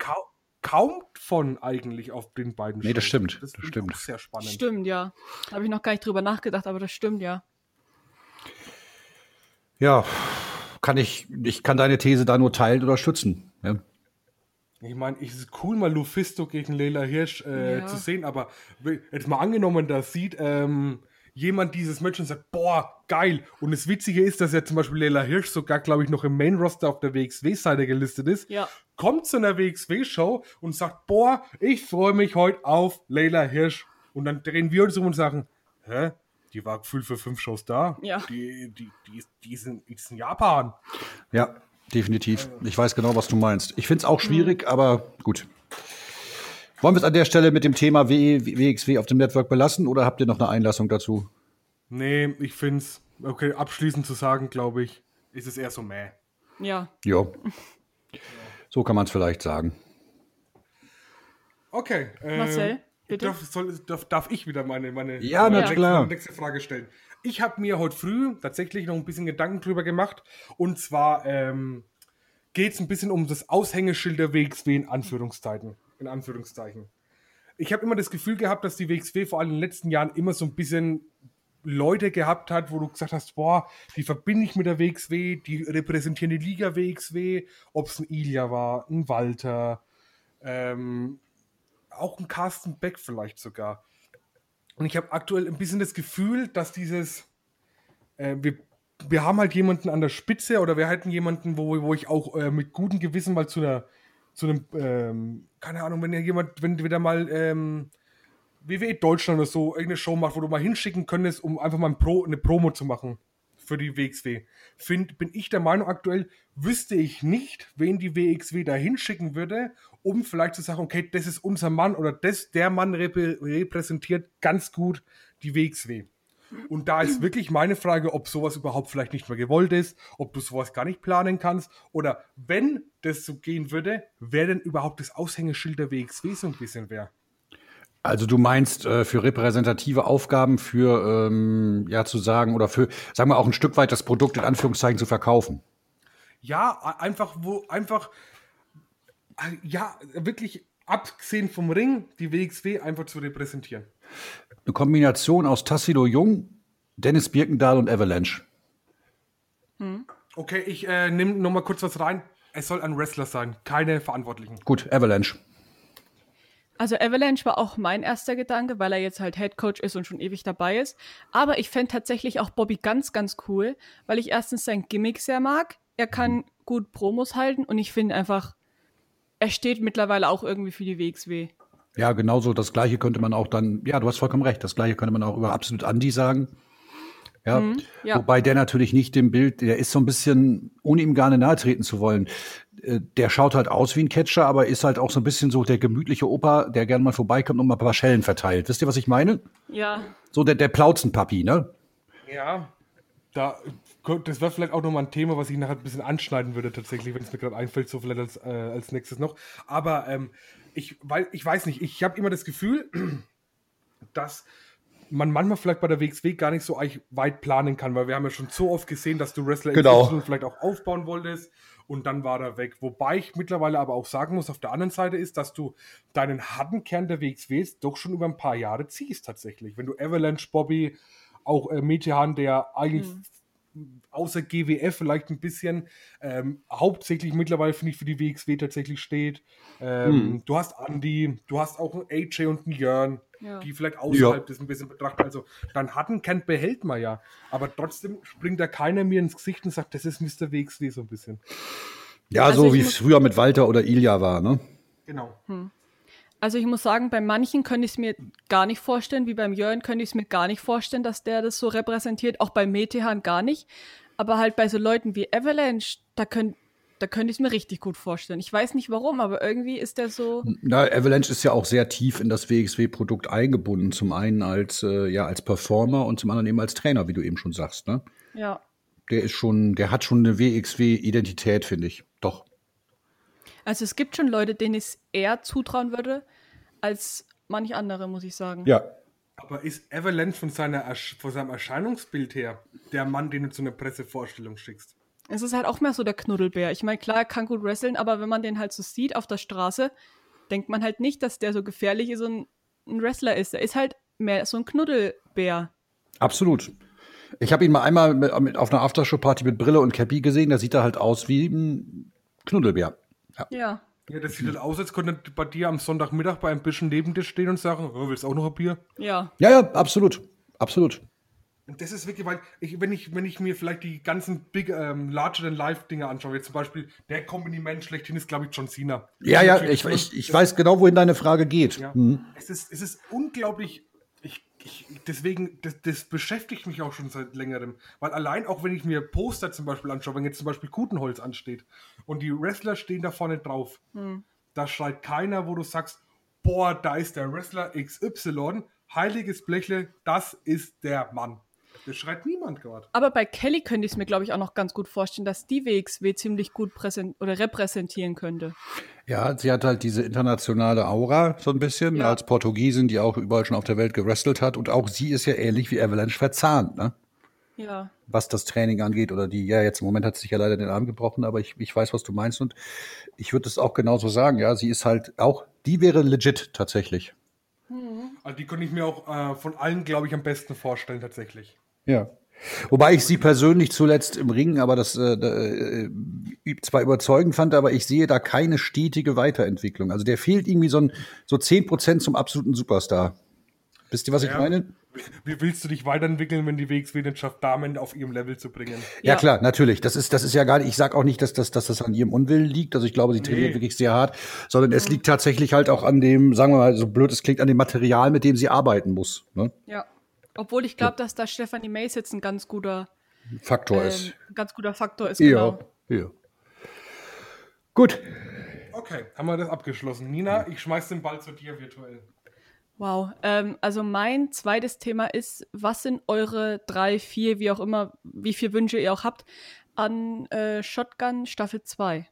Kaum, von eigentlich auf den beiden Nee, das stimmt, Das, das stimmt. auch sehr spannend. Stimmt, ja. Habe ich noch gar nicht drüber nachgedacht, aber das stimmt, ja. Ja, kann ich, ich kann deine These da nur teilen oder stützen. Ja. Ich meine, es ist cool, mal Lufisto gegen Leila Hirsch äh, Ja. zu sehen, aber jetzt mal angenommen, da sieht ähm, jemand dieses Match und sagt, boah, geil. Und das Witzige ist, dass ja zum Beispiel Leila Hirsch sogar, glaube ich, noch im Main-Roster auf der WXW-Seite gelistet ist. Ja. Kommt zu einer WXW-Show und sagt, boah, ich freue mich heute auf Leila Hirsch. Und dann drehen wir uns um und sagen, hä? Die war gefühlt für fünf Shows da. Ja. Die, die, die, die, ist in, die ist in Japan. ja, definitiv. Ich weiß genau, was du meinst. Ich finde es auch schwierig, aber gut. Wollen wir es an der Stelle mit dem Thema W- WXW auf dem Network belassen oder habt ihr noch eine Einlassung dazu? Nee, ich finde es, okay, abschließend zu sagen, glaube ich, ist es eher so meh. Ja. Ja. So kann man es vielleicht sagen. Okay. ähm, Marcel, bitte? Darf, soll, darf, darf ich wieder meine, meine, Ja, meine nächste, klar. nächste Frage stellen? Ich habe mir heute früh tatsächlich noch ein bisschen Gedanken drüber gemacht. Und zwar ähm, geht es ein bisschen um das Aushängeschild der WXW in Anführungszeichen. In Anführungszeichen. Ich habe immer das Gefühl gehabt, dass die WXW vor allem in den letzten Jahren immer so ein bisschen Leute gehabt hat, wo du gesagt hast, boah, die verbinde ich mit der WXW, die repräsentieren die Liga WXW, ob es ein Ilja war, ein Walter, ähm, auch ein Carsten Beck vielleicht sogar. Und ich habe aktuell ein bisschen das Gefühl, dass dieses, äh, wir, wir haben halt jemanden an der Spitze oder wir hätten jemanden, wo, wo ich auch äh, mit gutem Gewissen mal zu einer, zu einem, ähm, keine Ahnung, wenn ja jemand, wenn wieder mal ähm, WWE Deutschland oder so irgendeine Show macht, wo du mal hinschicken könntest, um einfach mal ein Pro, eine Promo zu machen für die WXW. Find, bin ich der Meinung aktuell, wüsste ich nicht, wen die WXW da hinschicken würde, um vielleicht zu sagen, okay, das ist unser Mann oder das, der Mann repräsentiert ganz gut die WXW. Und da ist wirklich meine Frage, ob sowas überhaupt vielleicht nicht mehr gewollt ist, ob du sowas gar nicht planen kannst oder wenn das so gehen würde, wer denn überhaupt das Aushängeschild der WXW so ein bisschen wäre. Also du meinst äh, für repräsentative Aufgaben, für ähm, ja zu sagen oder für, sagen wir auch ein Stück weit das Produkt in Anführungszeichen zu verkaufen. Ja, einfach, wo, einfach, äh, ja, wirklich abgesehen vom Ring, die WXW einfach zu repräsentieren. Eine Kombination aus Tassilo Jung, Dennis Birkendahl und Avalanche. Okay, ich äh, nehme noch mal kurz was rein. Es soll ein Wrestler sein, keine Verantwortlichen. Gut, Avalanche. Also Avalanche war auch mein erster Gedanke, weil er jetzt halt Head Coach ist und schon ewig dabei ist. Aber ich fände tatsächlich auch Bobby ganz, ganz cool, weil ich erstens sein Gimmick sehr mag. Er kann gut Promos halten und ich finde einfach, er steht mittlerweile auch irgendwie für die WXW. Ja, genauso das gleiche könnte man auch dann, ja, du hast vollkommen recht, das gleiche könnte man auch über Absolut Andi sagen. Ja, ja. wobei der natürlich nicht dem Bild, der ist so ein bisschen, ohne ihm gar nicht nahe treten zu wollen, äh, der schaut halt aus wie ein Catcher, aber ist halt auch so ein bisschen so der gemütliche Opa, der gerne mal vorbeikommt und mal ein paar Schellen verteilt. Wisst ihr, was ich meine? Ja, So der, der Plauzenpapi, ne? Ja, da, das wäre vielleicht auch noch mal ein Thema, was ich nachher ein bisschen anschneiden würde, tatsächlich, wenn es mir gerade einfällt, so vielleicht als, äh, als nächstes noch. Aber ähm, ich, weil, ich weiß nicht, ich habe immer das Gefühl, dass man manchmal vielleicht bei der WXW gar nicht so weit planen kann, weil wir haben ja schon so oft gesehen, dass du Wrestler Genau. Vielleicht auch aufbauen wolltest und dann war er weg. Wobei ich mittlerweile aber auch sagen muss, auf der anderen Seite ist, dass du deinen harten Kern der WXWs doch schon über ein paar Jahre ziehst tatsächlich. Wenn du Avalanche, Bobby, auch äh, Metehan, der eigentlich außer GWF vielleicht ein bisschen ähm, hauptsächlich mittlerweile finde ich für die WXW tatsächlich steht. Ähm, Du hast Andy, du hast auch einen AJ und einen Jörn, Ja. die vielleicht außerhalb Ja. des ein bisschen betrachten. Also dann hatten Kent behält man ja, aber trotzdem springt da keiner mir ins Gesicht und sagt, das ist Mr. WXW so ein bisschen. Ja, Also so wie es früher mit Walter oder Ilja war, ne? Genau. Also ich muss sagen, bei manchen könnte ich es mir gar nicht vorstellen, wie beim Jörn könnte ich es mir gar nicht vorstellen, dass der das so repräsentiert, auch bei Metehan gar nicht. Aber halt bei so Leuten wie Avalanche, da könnt, da könnte ich es mir richtig gut vorstellen. Ich weiß nicht warum, aber irgendwie ist der so. Na, Avalanche ist ja auch sehr tief in das WXW-Produkt eingebunden. Zum einen als, äh, ja, als Performer und zum anderen eben als Trainer, wie du eben schon sagst, ne? Ja. Der ist schon, der hat schon eine WXW-Identität, finde ich. Doch. Also es gibt schon Leute, denen ich es eher zutrauen würde, als manch andere, muss ich sagen. Ja. Aber ist Avalanche von, seiner, von seinem Erscheinungsbild her der Mann, den du zu einer Pressevorstellung schickst? Es ist halt auch mehr so der Knuddelbär. Ich meine, klar, er kann gut wresteln, aber wenn man den halt so sieht auf der Straße, denkt man halt nicht, dass der so gefährlich ist und ein Wrestler ist. Er ist halt mehr so ein Knuddelbär. Absolut. Ich habe ihn mal einmal mit, mit, auf einer Aftershow-Party mit Brille und Cappy gesehen. Da sieht er halt aus wie ein Knuddelbär. Ja. Ja, das sieht halt aus, als könnte er bei dir am Sonntagmittag bei einem bisschen neben dir stehen und sagen, oh, willst du auch noch ein Bier? Ja. Ja, ja, absolut. Absolut. Und das ist wirklich, weil ich, wenn ich, wenn ich mir vielleicht die ganzen Big, ähm, Larger than Life Dinge anschaue, jetzt zum Beispiel der Company-Man schlechthin ist, glaube ich, John Cena. Ja, ja, ich, ich, ich weiß genau, wohin deine Frage geht. Ja. Mhm. Es, ist, es ist unglaublich. Ich, ich, deswegen, das, das beschäftigt mich auch schon seit längerem. Weil allein auch wenn ich mir Poster zum Beispiel anschaue, wenn jetzt zum Beispiel Kutenholz ansteht und die Wrestler stehen da vorne drauf, da schreit keiner, wo du sagst, boah, da ist der Wrestler XY, heiliges Blechle, das ist der Mann. Das schreit niemand gerade. Aber bei Kelly könnte ich es mir, glaube ich, auch noch ganz gut vorstellen, dass die WXW ziemlich gut präsent oder repräsentieren könnte. Ja, sie hat halt diese internationale Aura so ein bisschen Ja. als Portugiesin, die auch überall schon auf der Welt gewrestelt hat. Und auch sie ist ja ähnlich wie Avalanche verzahnt, ne? Ja. was das Training angeht oder die, ja, jetzt im Moment hat sie sich ja leider den Arm gebrochen, aber ich, ich weiß, was du meinst und ich würde es auch genauso sagen, ja, sie ist halt auch, die wäre legit tatsächlich. Also die könnte ich mir auch äh, von allen, glaube ich, am besten vorstellen, tatsächlich. Ja. Wobei ich sie persönlich zuletzt im Ring, aber das äh, äh, zwar überzeugend fand, aber ich sehe da keine stetige Weiterentwicklung. Also der fehlt irgendwie so ein so 10% zum absoluten Superstar. Wisst ihr, was ich Ja. meine? Wie willst du dich weiterentwickeln, wenn die WXW den schafft, Damen auf ihrem Level zu bringen? Ja, Ja. klar, natürlich. Das ist, das ist ja gar nicht, ich sag auch nicht, dass das, dass das an ihrem Unwillen liegt. Also ich glaube, sie trainiert Nee. wirklich sehr hart, sondern es liegt tatsächlich halt auch an dem, sagen wir mal, so blöd es klingt, an dem Material, mit dem sie arbeiten muss. Ne? Ja. Obwohl ich glaube, dass da Stephanie Mace jetzt ein ganz guter, Faktor ähm, ist. ganz guter Faktor ist. Ja, Genau. ja. Gut. Okay, haben wir das abgeschlossen. Nina, ich schmeiß den Ball zu dir virtuell. Wow. Ähm, also mein zweites Thema ist, was sind eure drei, vier, wie auch immer, wie viele Wünsche ihr auch habt, an äh, Shotgun Staffel 2?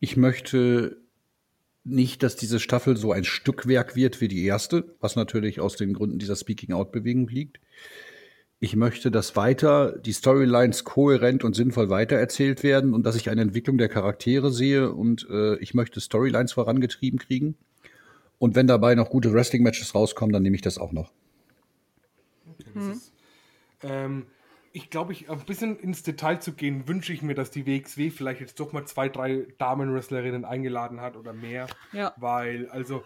Ich möchte nicht, dass diese Staffel so ein Stückwerk wird wie die erste, was natürlich aus den Gründen dieser Speaking-Out-Bewegung liegt. Ich möchte, dass weiter die Storylines kohärent und sinnvoll weitererzählt werden und dass ich eine Entwicklung der Charaktere sehe und äh, ich möchte Storylines vorangetrieben kriegen. Und wenn dabei noch gute Wrestling-Matches rauskommen, dann nehme ich das auch noch. Ähm, ich glaube, ich ein bisschen ins Detail zu gehen, wünsche ich mir, dass die WXW vielleicht jetzt doch mal zwei, drei Damenwrestlerinnen eingeladen hat oder mehr. Ja. Weil, also,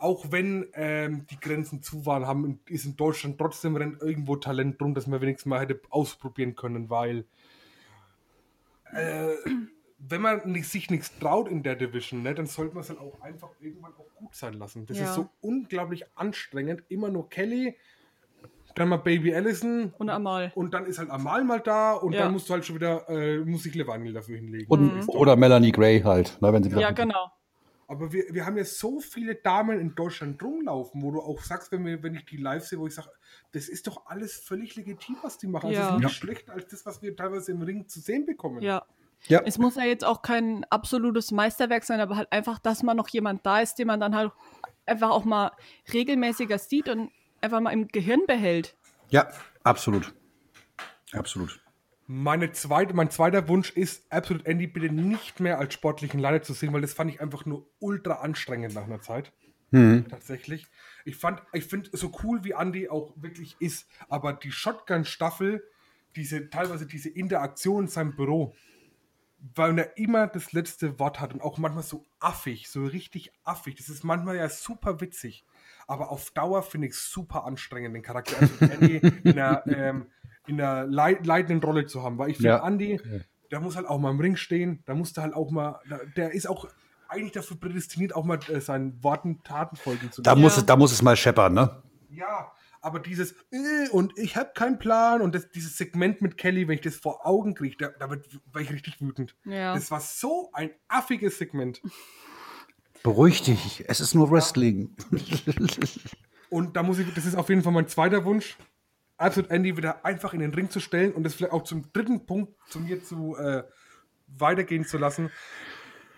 auch wenn ähm, die Grenzen zu waren, haben, ist in Deutschland trotzdem rennt irgendwo Talent drum, dass man wenigstens mal hätte ausprobieren können, weil äh, wenn man nicht, sich nichts traut in der Division, ne, dann sollte man es halt auch einfach irgendwann auch gut sein lassen. Das Ja. ist so unglaublich anstrengend. Immer nur Kelly, dann mal Baby Allison Und einmal. und dann ist halt Amal mal da und Ja. dann musst du halt schon wieder, äh, muss sich Levangel dafür hinlegen. Und, Oder Melanie Gray halt, ne, wenn sie Ja, genau. Aber wir, wir haben ja so viele Damen in Deutschland rumlaufen, wo du auch sagst, wenn, wir, wenn ich die live sehe, wo ich sage, das ist doch alles völlig legitim, was die machen. Ja. Das ist nicht Ja. schlechter als das, was wir teilweise im Ring zu sehen bekommen. Ja. Ja. Es muss ja jetzt auch kein absolutes Meisterwerk sein, aber halt einfach, dass mal noch jemand da ist, den man dann halt einfach auch mal regelmäßiger sieht und einfach mal im Gehirn behält. Ja, absolut. Absolut. Meine zweite, mein zweiter Wunsch ist, Absolute Andy bitte nicht mehr als sportlichen Leiter zu sehen, weil das fand ich einfach nur ultra anstrengend nach einer Zeit. Tatsächlich. Ich fand, ich finde so cool wie Andy auch wirklich ist, aber die Shotgun-Staffel, diese, teilweise diese Interaktion in seinem Büro, weil er immer das letzte Wort hat und auch manchmal so affig, so richtig affig. Das ist manchmal ja super witzig, aber auf Dauer finde ich es super anstrengend, den Charakter also Andy in einer, ähm, in einer leit leitenden Rolle zu haben, weil ich finde, Ja. Andy, der muss halt auch mal im Ring stehen, da muss der halt auch mal, der- der ist auch eigentlich dafür prädestiniert, auch mal äh, seinen Worten Taten folgen zu Da, lassen. muss es, da muss es mal scheppern, ne? Ja, aber dieses äh, und ich habe keinen Plan und das, dieses Segment mit Kelly, wenn ich das vor Augen kriege, da, da wird, war ich richtig wütend. Ja. Das war so ein affiges Segment. Beruhig dich, es ist nur Wrestling. Und da muss ich, das ist auf jeden Fall mein zweiter Wunsch, Absolute Andy wieder einfach in den Ring zu stellen und das vielleicht auch zum dritten Punkt zu mir zu äh, weitergehen zu lassen.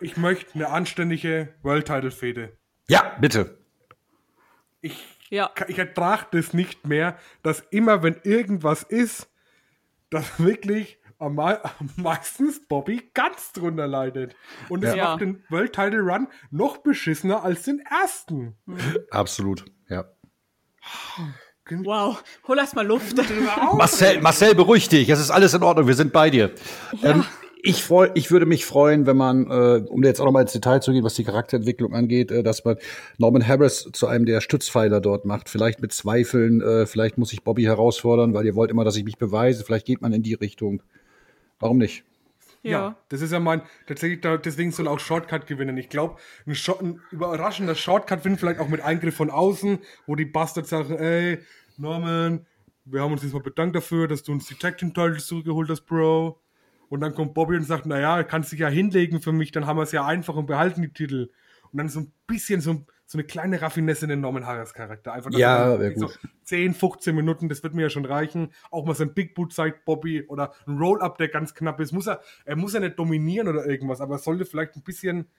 Ich möchte eine anständige World Title Fehde. Ja, bitte. Ich, Ja. ich ertrage das nicht mehr, dass immer, wenn irgendwas ist, dass wirklich am mei- meistens Bobby ganz drunter leidet. Und es Ja. macht den World Title Run noch beschissener als den ersten. Absolut, ja. Wow, hol erst mal Luft. Marcel, Marcel, beruhig dich, es ist alles in Ordnung, wir sind bei dir. Ähm, ich, freu, ich würde mich freuen, wenn man, äh, um jetzt auch nochmal ins Detail zu gehen, was die Charakterentwicklung angeht, äh, dass man Norman Harris zu einem der Stützpfeiler dort macht. Vielleicht mit Zweifeln, äh, vielleicht muss ich Bobby herausfordern, weil ihr wollt immer, dass ich mich beweise. Vielleicht geht man in die Richtung. Warum nicht? Ja. das ist ja mein, tatsächlich, deswegen soll auch Shortcut gewinnen. Ich glaube, ein, ein überraschender Shortcut-Win, vielleicht auch mit Eingriff von außen, wo die Bastards sagen, ey, Norman, wir haben uns jetzt mal bedankt dafür, dass du uns die Tag Team Titles zurückgeholt hast, Bro. Und dann kommt Bobby und sagt, naja, kannst dich ja hinlegen für mich, dann haben wir es ja einfach und behalten die Titel. Und dann so ein bisschen so, so eine kleine Raffinesse in den Norman Harris Charakter. Einfach dass Ja, er wär so gut. 10, 15 Minuten, das wird mir ja schon reichen. Auch mal so ein Big Boot zeigt Bobby oder ein Roll-Up, der ganz knapp ist. Muss er, er muss ja nicht dominieren oder irgendwas, aber er sollte vielleicht ein bisschen,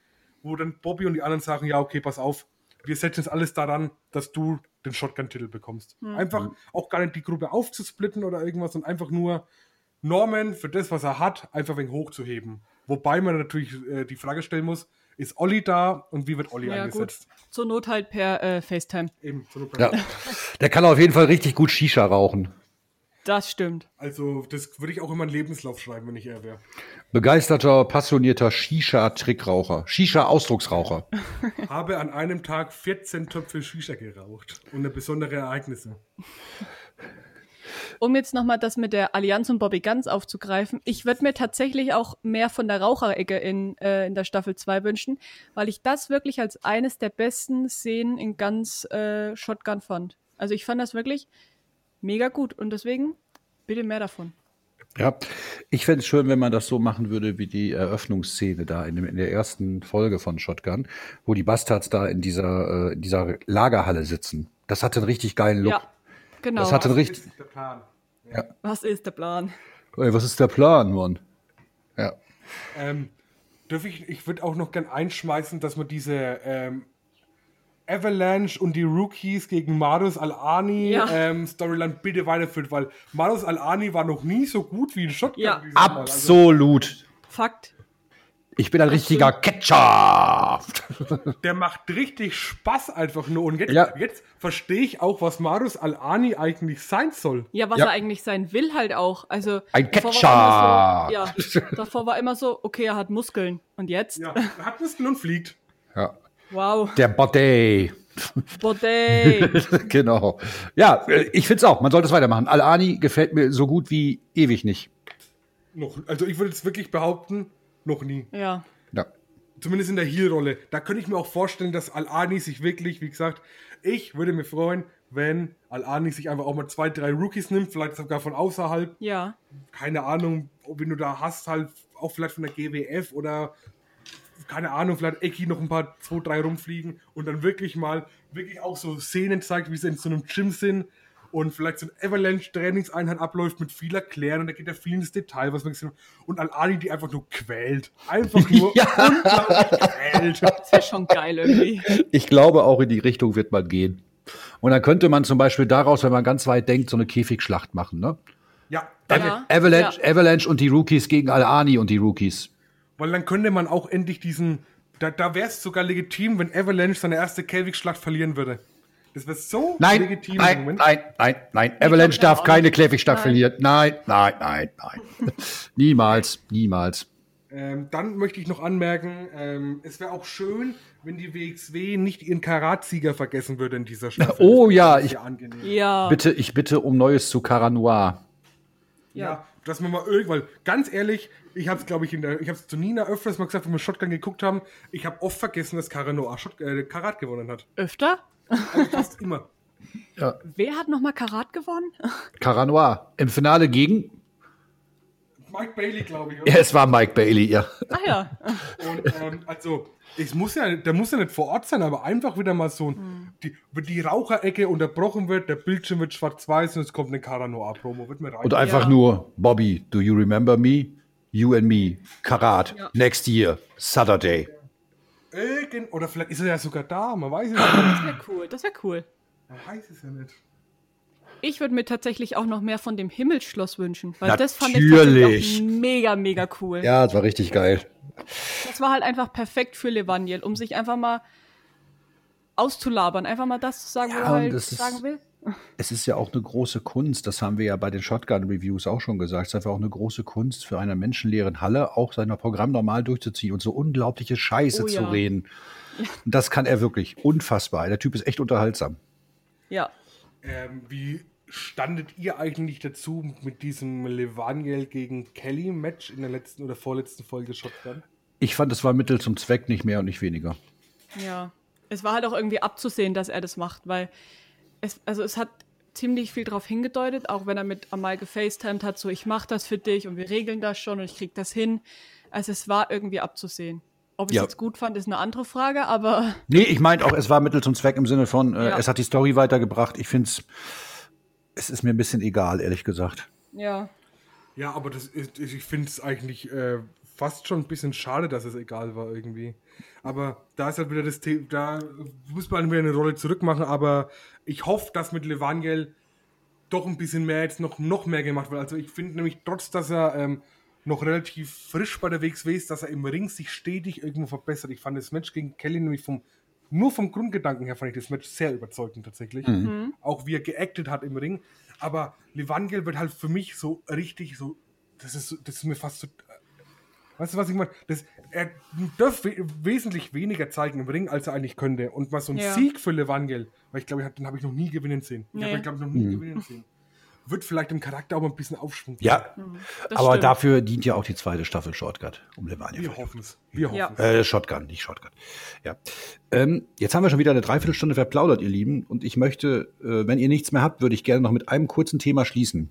wo dann Bobby und die anderen sagen, ja, okay, pass auf, wir setzen jetzt alles daran, dass du den Shotgun-Titel bekommst. Einfach auch gar nicht die Gruppe aufzusplitten oder irgendwas und einfach nur Norman für das, was er hat, einfach ein wenig hochzuheben. Wobei man natürlich äh, die Frage stellen muss, ist Olli da und wie wird Olli Ja, gut. eingesetzt? Zur Not halt per äh, FaceTime. Eben, so eine Ja. Der kann auf jeden Fall richtig gut Shisha rauchen. Das stimmt. Also, das würde ich auch in meinen Lebenslauf schreiben, wenn ich er wäre. Begeisterter, passionierter Shisha-Trickraucher. Shisha-Ausdrucksraucher. Habe an einem Tag 14 Töpfe Shisha geraucht. Und eine besondere Ereignisse. Um jetzt nochmal das mit der Allianz und Bobby Ganz aufzugreifen, ich würde mir tatsächlich auch mehr von der Raucherecke in, äh, in der Staffel 2 wünschen, weil ich das wirklich als eines der besten Szenen in ganz äh, Shotgun fand. Also ich fand das wirklich mega gut und deswegen bitte mehr davon. Ja, ich fände es schön, wenn man das so machen würde wie die Eröffnungsszene da in, dem, in der ersten Folge von Shotgun, wo die Bastards da in dieser, äh, in dieser Lagerhalle sitzen. Das hatte einen richtig geilen Look. Ja, genau. Das hatte einen Das richtig. ist der Plan. Was ist der Plan? Ey, was ist der Plan, Mann? Ja. Ähm, darf ich, ich würde auch noch gern einschmeißen, dass man diese ähm, Avalanche und die Rookies gegen Marus Al-Ani Ja. ähm, Storyline bitte weiterführt, weil Marus Al-Ani war noch nie so gut wie ein Shotgun. Ja. Also, Absolut. Fakt. Ich bin ein richtiger Ketchup. der macht richtig Spaß einfach nur. Und jetzt, Ja. jetzt verstehe ich auch, was Marus Al-Ani eigentlich sein soll. Ja, was Ja. er eigentlich sein will halt auch. Also Ein immer so, ja, davor war immer so, okay, er hat Muskeln. Und jetzt? Ja, er hat Muskeln und fliegt. Ja. Wow. Der Body. Body. genau. Ja, ich find's auch. Man sollte es weitermachen. Al-Ani gefällt mir so gut wie ewig nicht. Noch, also ich würde jetzt wirklich behaupten, noch nie. ja. Ja. Zumindest in der Heel-Rolle. Da könnte ich mir auch vorstellen, dass Al-Ani sich wirklich, wie gesagt, ich würde mir freuen, wenn Al-Ani sich einfach auch mal zwei, drei Rookies nimmt, vielleicht sogar von außerhalb. Ja. Keine Ahnung, ob wenn du da hast, halt auch vielleicht von der GWF oder keine Ahnung, vielleicht Eki noch ein paar, zwei, drei rumfliegen und dann wirklich mal, wirklich auch so Szenen zeigt, wie sie in so einem Gym sind und vielleicht so ein Avalanche-Trainingseinheit abläuft mit viel Erklären und da geht ja viel ins Detail, was man gesehen hat. Und Al-Ali, die einfach nur quält. Einfach nur unglaublich quält. Das wäre schon geil irgendwie. Ich glaube, auch in die Richtung wird man gehen. Und dann könnte man zum Beispiel daraus, wenn man ganz weit denkt, so eine Käfigschlacht machen, ne? Ja, Ja. Avalanche, Ja. Avalanche und die Rookies gegen Al-Ani und die Rookies. weil dann könnte man auch endlich diesen, da, da wäre es sogar legitim, wenn Avalanche seine erste Käfigschlacht verlieren würde. Das wäre so Nein, legitim im nein, Moment. nein, nein, nein. Avalanche darf keine. Käfigstadt verlieren. Nein, nein, nein, nein. niemals, niemals. Ähm, dann möchte ich noch anmerken, ähm, es wäre auch schön, wenn die WXW nicht ihren Karatsieger vergessen würde in dieser Staffel. Oh ja, wäre ich-. Ja. Bitte, ich bitte um Neues zu Cara Noir. Ja. dass man mal irgendwann, ganz ehrlich, ich habe es, glaube ich, in der, ich habe es zu Nina öfters mal gesagt, wenn wir Shotgun geguckt haben, ich habe oft vergessen, dass Cara Noir Shot, äh, Karat gewonnen hat. Öfter? Also fast immer. Ja. Wer hat nochmal Karat gewonnen? Caranoir. Im Finale gegen Mike Bailey, glaube ich. Oder? Ja, es war Mike Bailey, ja. Ah ja. Und ähm, also, ich muss ja, der muss ja nicht vor Ort sein, aber einfach wieder mal so, hm. die, die Raucherecke unterbrochen wird, der Bildschirm wird schwarz-weiß und es kommt eine Caranoir-Promo, wird mir rein. Und einfach ja. nur, Bobby, do you remember me? You and me, Karat, ja. next year, Saturday. Irgend, oder vielleicht ist er ja sogar da, man weiß es nicht. Das wäre cool, das wäre cool. Man weiß es ja nicht. Ich würde mir tatsächlich auch noch mehr von dem Himmelsschloss wünschen, weil Natürlich. das fand ich mega, mega cool. Ja, das war richtig geil. Das war halt einfach perfekt für Levaniel, um sich einfach mal auszulabern, einfach mal das zu sagen, ja, was er halt sagen will. Es ist ja auch eine große Kunst, das haben wir ja bei den Shotgun-Reviews auch schon gesagt. Es ist einfach auch eine große Kunst für eine menschenleeren Halle, auch sein Programm normal durchzuziehen und so unglaubliche Scheiße oh, ja. zu reden. Ja. Das kann er wirklich. Unfassbar. Der Typ ist echt unterhaltsam. Ja, ähm, wie standet ihr eigentlich dazu mit diesem Levaniel gegen Kelly Match in der letzten oder vorletzten Folge Shotgun? Ich fand, es war Mittel zum Zweck, nicht mehr und nicht weniger. Ja, es war halt auch irgendwie abzusehen, dass er das macht, weil es, also es hat ziemlich viel darauf hingedeutet, auch wenn er mit Amal gefacetimed hat, so ich mach das für dich und wir regeln das schon und ich krieg das hin. Also es war irgendwie abzusehen. Ob ich es ja. jetzt gut fand, ist eine andere Frage, aber. Nee, ich meinte auch, es war Mittel zum Zweck im Sinne von, äh, ja. es hat die Story weitergebracht. Ich finde es, es ist mir ein bisschen egal, ehrlich gesagt. Ja. Ja, aber das ist, ich finde es eigentlich äh, fast schon ein bisschen schade, dass es egal war irgendwie. Aber da ist halt wieder das Thema, da muss man wieder eine Rolle zurückmachen, aber ich hoffe, dass mit Levangel doch ein bisschen mehr jetzt noch, noch mehr gemacht wird. Also ich finde nämlich, trotz dass er ähm, noch relativ frisch bei der WXW ist, dass er im Ring sich stetig irgendwo verbessert. Ich fand das Match gegen Kelly nämlich vom, nur vom Grundgedanken her fand ich das Match sehr überzeugend tatsächlich. Mhm. mhm. Auch wie er geactet hat im Ring. Aber Levangel wird halt für mich so richtig so, das ist, das ist mir fast so, Weißt du, was ich meine? er dürfte wesentlich weniger zeigen im Ring, als er eigentlich könnte. Und was so ein ja. Sieg für Levangel, weil ich glaube, den habe ich noch nie gewinnen sehen. Nee. Ich habe, glaube noch nie mhm. gewinnen sehen wird vielleicht im Charakter auch mal ein bisschen Aufschwung. Ja, mhm, aber stimmt. dafür dient ja auch die zweite Staffel Shotgun, um Levania. Wir hoffen es. Wir hoffen ja. Äh, Shotgun, nicht Shotgun. Ja. Ähm, jetzt haben wir schon wieder eine Dreiviertelstunde verplaudert, ihr Lieben. Und ich möchte, äh, wenn ihr nichts mehr habt, würde ich gerne noch mit einem kurzen Thema schließen.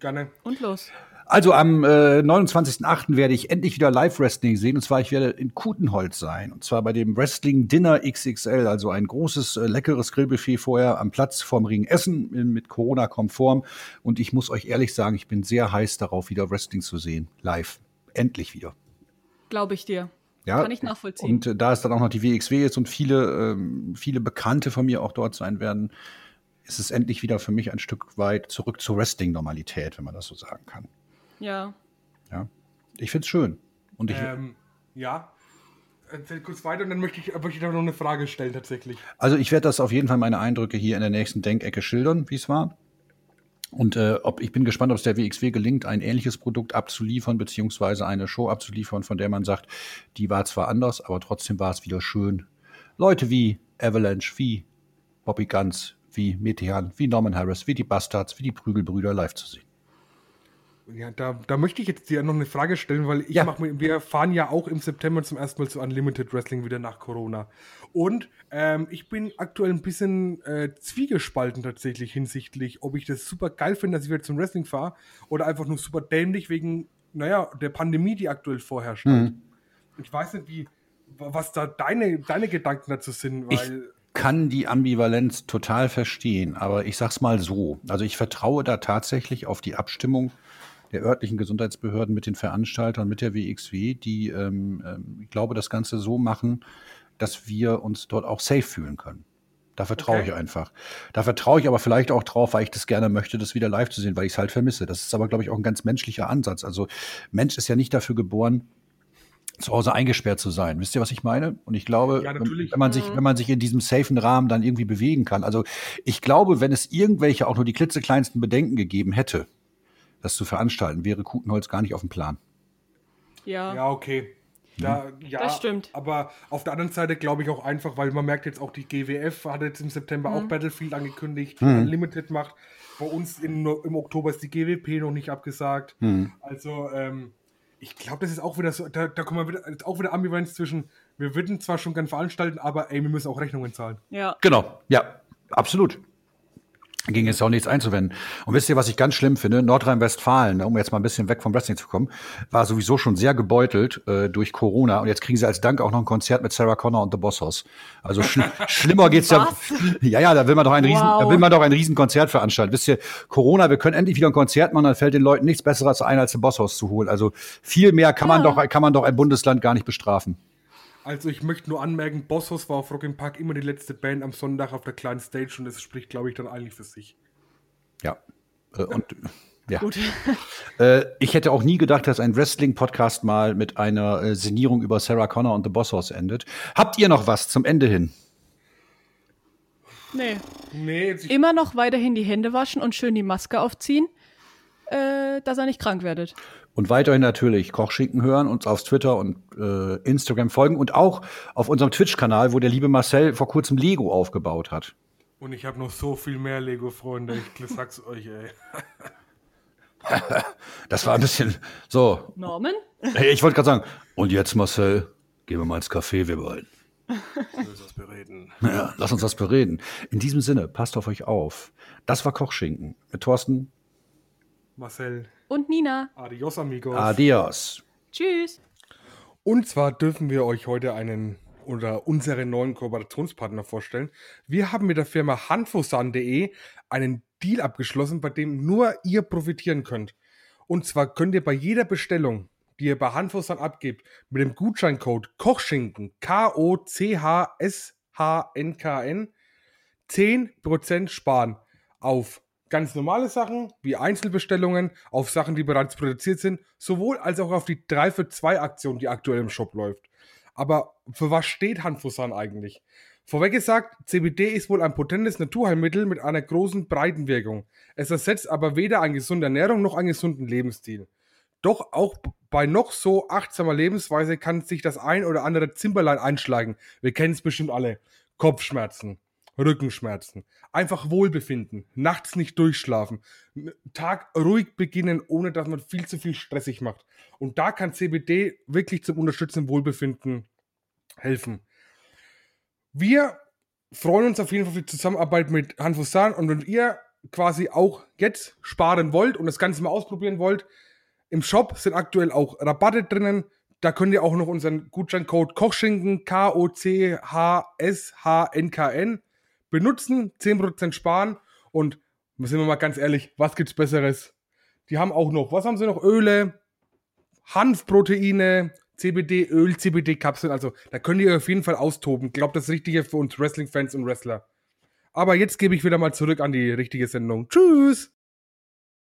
Gerne. Und los. Also am äh, 29.08. werde ich endlich wieder Live-Wrestling sehen. Und zwar, ich werde in Kutenholz sein. Und zwar bei dem Wrestling Dinner XXL, also ein großes, äh, leckeres Grillbuffet vorher am Platz vorm Ring Essen mit Corona-konform. Und ich muss euch ehrlich sagen, ich bin sehr heiß darauf, wieder Wrestling zu sehen. Live. Endlich wieder. Glaube ich dir. Ja, Kann ich nachvollziehen. Und äh, da es dann auch noch die WXW ist und viele, ähm, viele Bekannte von mir auch dort sein werden, ist es endlich wieder für mich ein Stück weit zurück zur Wrestling-Normalität, wenn man das so sagen kann. Ja. Ja. Ich finde es schön. Und ich, ähm, ja. Erzähl kurz weiter und dann möchte ich, möchte ich da noch eine Frage stellen tatsächlich. Also ich werde das auf jeden Fall meine Eindrücke hier in der nächsten Denkecke schildern, wie es war. Und äh, ob, ich bin gespannt, ob es der WXW gelingt, ein ähnliches Produkt abzuliefern, beziehungsweise eine Show abzuliefern, von der man sagt, die war zwar anders, aber trotzdem war es wieder schön. Leute wie Avalanche, wie Bobby Guns, wie Metehan, wie Norman Harris, wie die Bastards, wie die Prügelbrüder live zu sehen. Ja, da, da möchte ich jetzt dir noch eine Frage stellen, weil ich ja. mach, wir fahren ja auch im September zum ersten Mal zu Unlimited Wrestling wieder nach Corona. Und ähm, ich bin aktuell ein bisschen äh, zwiegespalten tatsächlich hinsichtlich, ob ich das super geil finde, dass ich wieder zum Wrestling fahre oder einfach nur super dämlich wegen, naja, der Pandemie, die aktuell vorherrscht. Mhm. Ich weiß nicht, wie, was da deine, deine Gedanken dazu sind, weil. Ich kann die Ambivalenz total verstehen, aber ich sag's mal so. Also ich vertraue da tatsächlich auf die Abstimmung der örtlichen Gesundheitsbehörden mit den Veranstaltern, mit der WXW, die, ähm, ähm, ich glaube, das Ganze so machen, dass wir uns dort auch safe fühlen können. Da vertraue okay. ich einfach. Da vertraue ich aber vielleicht auch drauf, weil ich das gerne möchte, das wieder live zu sehen, weil ich es halt vermisse. Das ist aber, glaube ich, auch ein ganz menschlicher Ansatz. Also Mensch ist ja nicht dafür geboren, zu Hause eingesperrt zu sein. Wisst ihr, was ich meine? Und ich glaube, ja, wenn man sich, mhm. wenn man sich in diesem safen Rahmen dann irgendwie bewegen kann. Also ich glaube, wenn es irgendwelche auch nur die klitzekleinsten Bedenken gegeben hätte, das zu veranstalten, wäre Kutenholz gar nicht auf dem Plan. Ja. Ja, okay. Da, ja, das stimmt. Aber auf der anderen Seite glaube ich auch einfach, weil man merkt jetzt auch, die GWF hat jetzt im September mhm. auch Battlefield angekündigt, mhm. Unlimited macht. Bei uns in, im Oktober ist die GWP noch nicht abgesagt. Mhm. Also, ähm, ich glaube, das ist auch wieder so, da, da kommt man wieder, auch wieder Ambivalenz zwischen, wir würden zwar schon gern veranstalten, aber ey, wir müssen auch Rechnungen zahlen. Ja. Genau, ja, absolut. Ging jetzt auch nichts einzuwenden. Und wisst ihr, was ich ganz schlimm finde? Nordrhein-Westfalen, um jetzt mal ein bisschen weg vom Wrestling zu kommen, war sowieso schon sehr gebeutelt äh, durch Corona. Und jetzt kriegen sie als Dank auch noch ein Konzert mit Sarah Connor und The Boss Hoss. Also schl schlimmer geht's ja. Ja, ja, da will man doch ein riesen, wow. da will man doch ein riesen Konzert veranstalten. Wisst ihr, Corona, wir können endlich wieder ein Konzert machen, dann fällt den Leuten nichts Besseres ein, als The Boss Hoss zu holen. Also viel mehr kann man ja. doch, kann man doch ein Bundesland gar nicht bestrafen. Also ich möchte nur anmerken, Bossos war auf Rock im Park immer die letzte Band am Sonntag auf der kleinen Stage und das spricht, glaube ich, dann eigentlich für sich. Ja. Äh, und ja. Gut. Äh, ich hätte auch nie gedacht, dass ein Wrestling-Podcast mal mit einer äh, Senierung über Sarah Connor und The Boss House endet. Habt ihr noch was zum Ende hin? Nee. nee Immer noch weiterhin die Hände waschen und schön die Maske aufziehen, äh, dass er nicht krank werdet. Und weiterhin natürlich Kochschinken hören, uns auf Twitter und äh, Instagram folgen und auch auf unserem Twitch-Kanal, wo der liebe Marcel vor kurzem Lego aufgebaut hat. Und ich habe noch so viel mehr Lego-Freunde, ich sag's euch, ey. das war ein bisschen so. Norman? Hey, ich wollte gerade sagen, und jetzt Marcel, gehen wir mal ins Café, wir beiden. Lass uns was bereden. Ja, lass uns was bereden. In diesem Sinne, passt auf euch auf. Das war Kochschinken mit Thorsten, Marcel und Nina. Adios, amigos. Adios. Tschüss. Und zwar dürfen wir euch heute einen oder unseren neuen Kooperationspartner vorstellen. Wir haben mit der Firma handfosan.de einen Deal abgeschlossen, bei dem nur ihr profitieren könnt. Und zwar könnt ihr bei jeder Bestellung, die ihr bei Handfosan abgebt, mit dem Gutscheincode Kochschinken, K-O-C-H-S-H-N-K-N, 10% sparen auf ganz normale Sachen wie Einzelbestellungen, auf Sachen, die bereits produziert sind, sowohl als auch auf die 3 für 2 Aktion, die aktuell im Shop läuft. Aber für was steht Hanfusan eigentlich? Vorweg gesagt, CBD ist wohl ein potentes Naturheilmittel mit einer großen Breitenwirkung. Es ersetzt aber weder eine gesunde Ernährung noch einen gesunden Lebensstil. Doch auch bei noch so achtsamer Lebensweise kann sich das ein oder andere Zimperlein einschlagen. Wir kennen es bestimmt alle. Kopfschmerzen, Rückenschmerzen, einfach Wohlbefinden, nachts nicht durchschlafen, Tag ruhig beginnen, ohne dass man viel zu viel stressig macht. Und da kann CBD wirklich zum unterstützenden Wohlbefinden helfen. Wir freuen uns auf jeden Fall für die Zusammenarbeit mit Hanfusan und wenn ihr quasi auch jetzt sparen wollt und das Ganze mal ausprobieren wollt, im Shop sind aktuell auch Rabatte drinnen. Da könnt ihr auch noch unseren Gutscheincode Kochschinken, K-O-C-H-S-H-N-K-N, benutzen, 10% sparen und sind wir mal ganz ehrlich, was gibt's Besseres? Die haben auch noch, was haben sie noch? Öle, Hanfproteine, CBD-Öl, CBD-Kapseln. Also da könnt ihr auf jeden Fall austoben. Ich glaube, das ist das Richtige für uns Wrestling-Fans und Wrestler. Aber jetzt gebe ich wieder mal zurück an die richtige Sendung. Tschüss!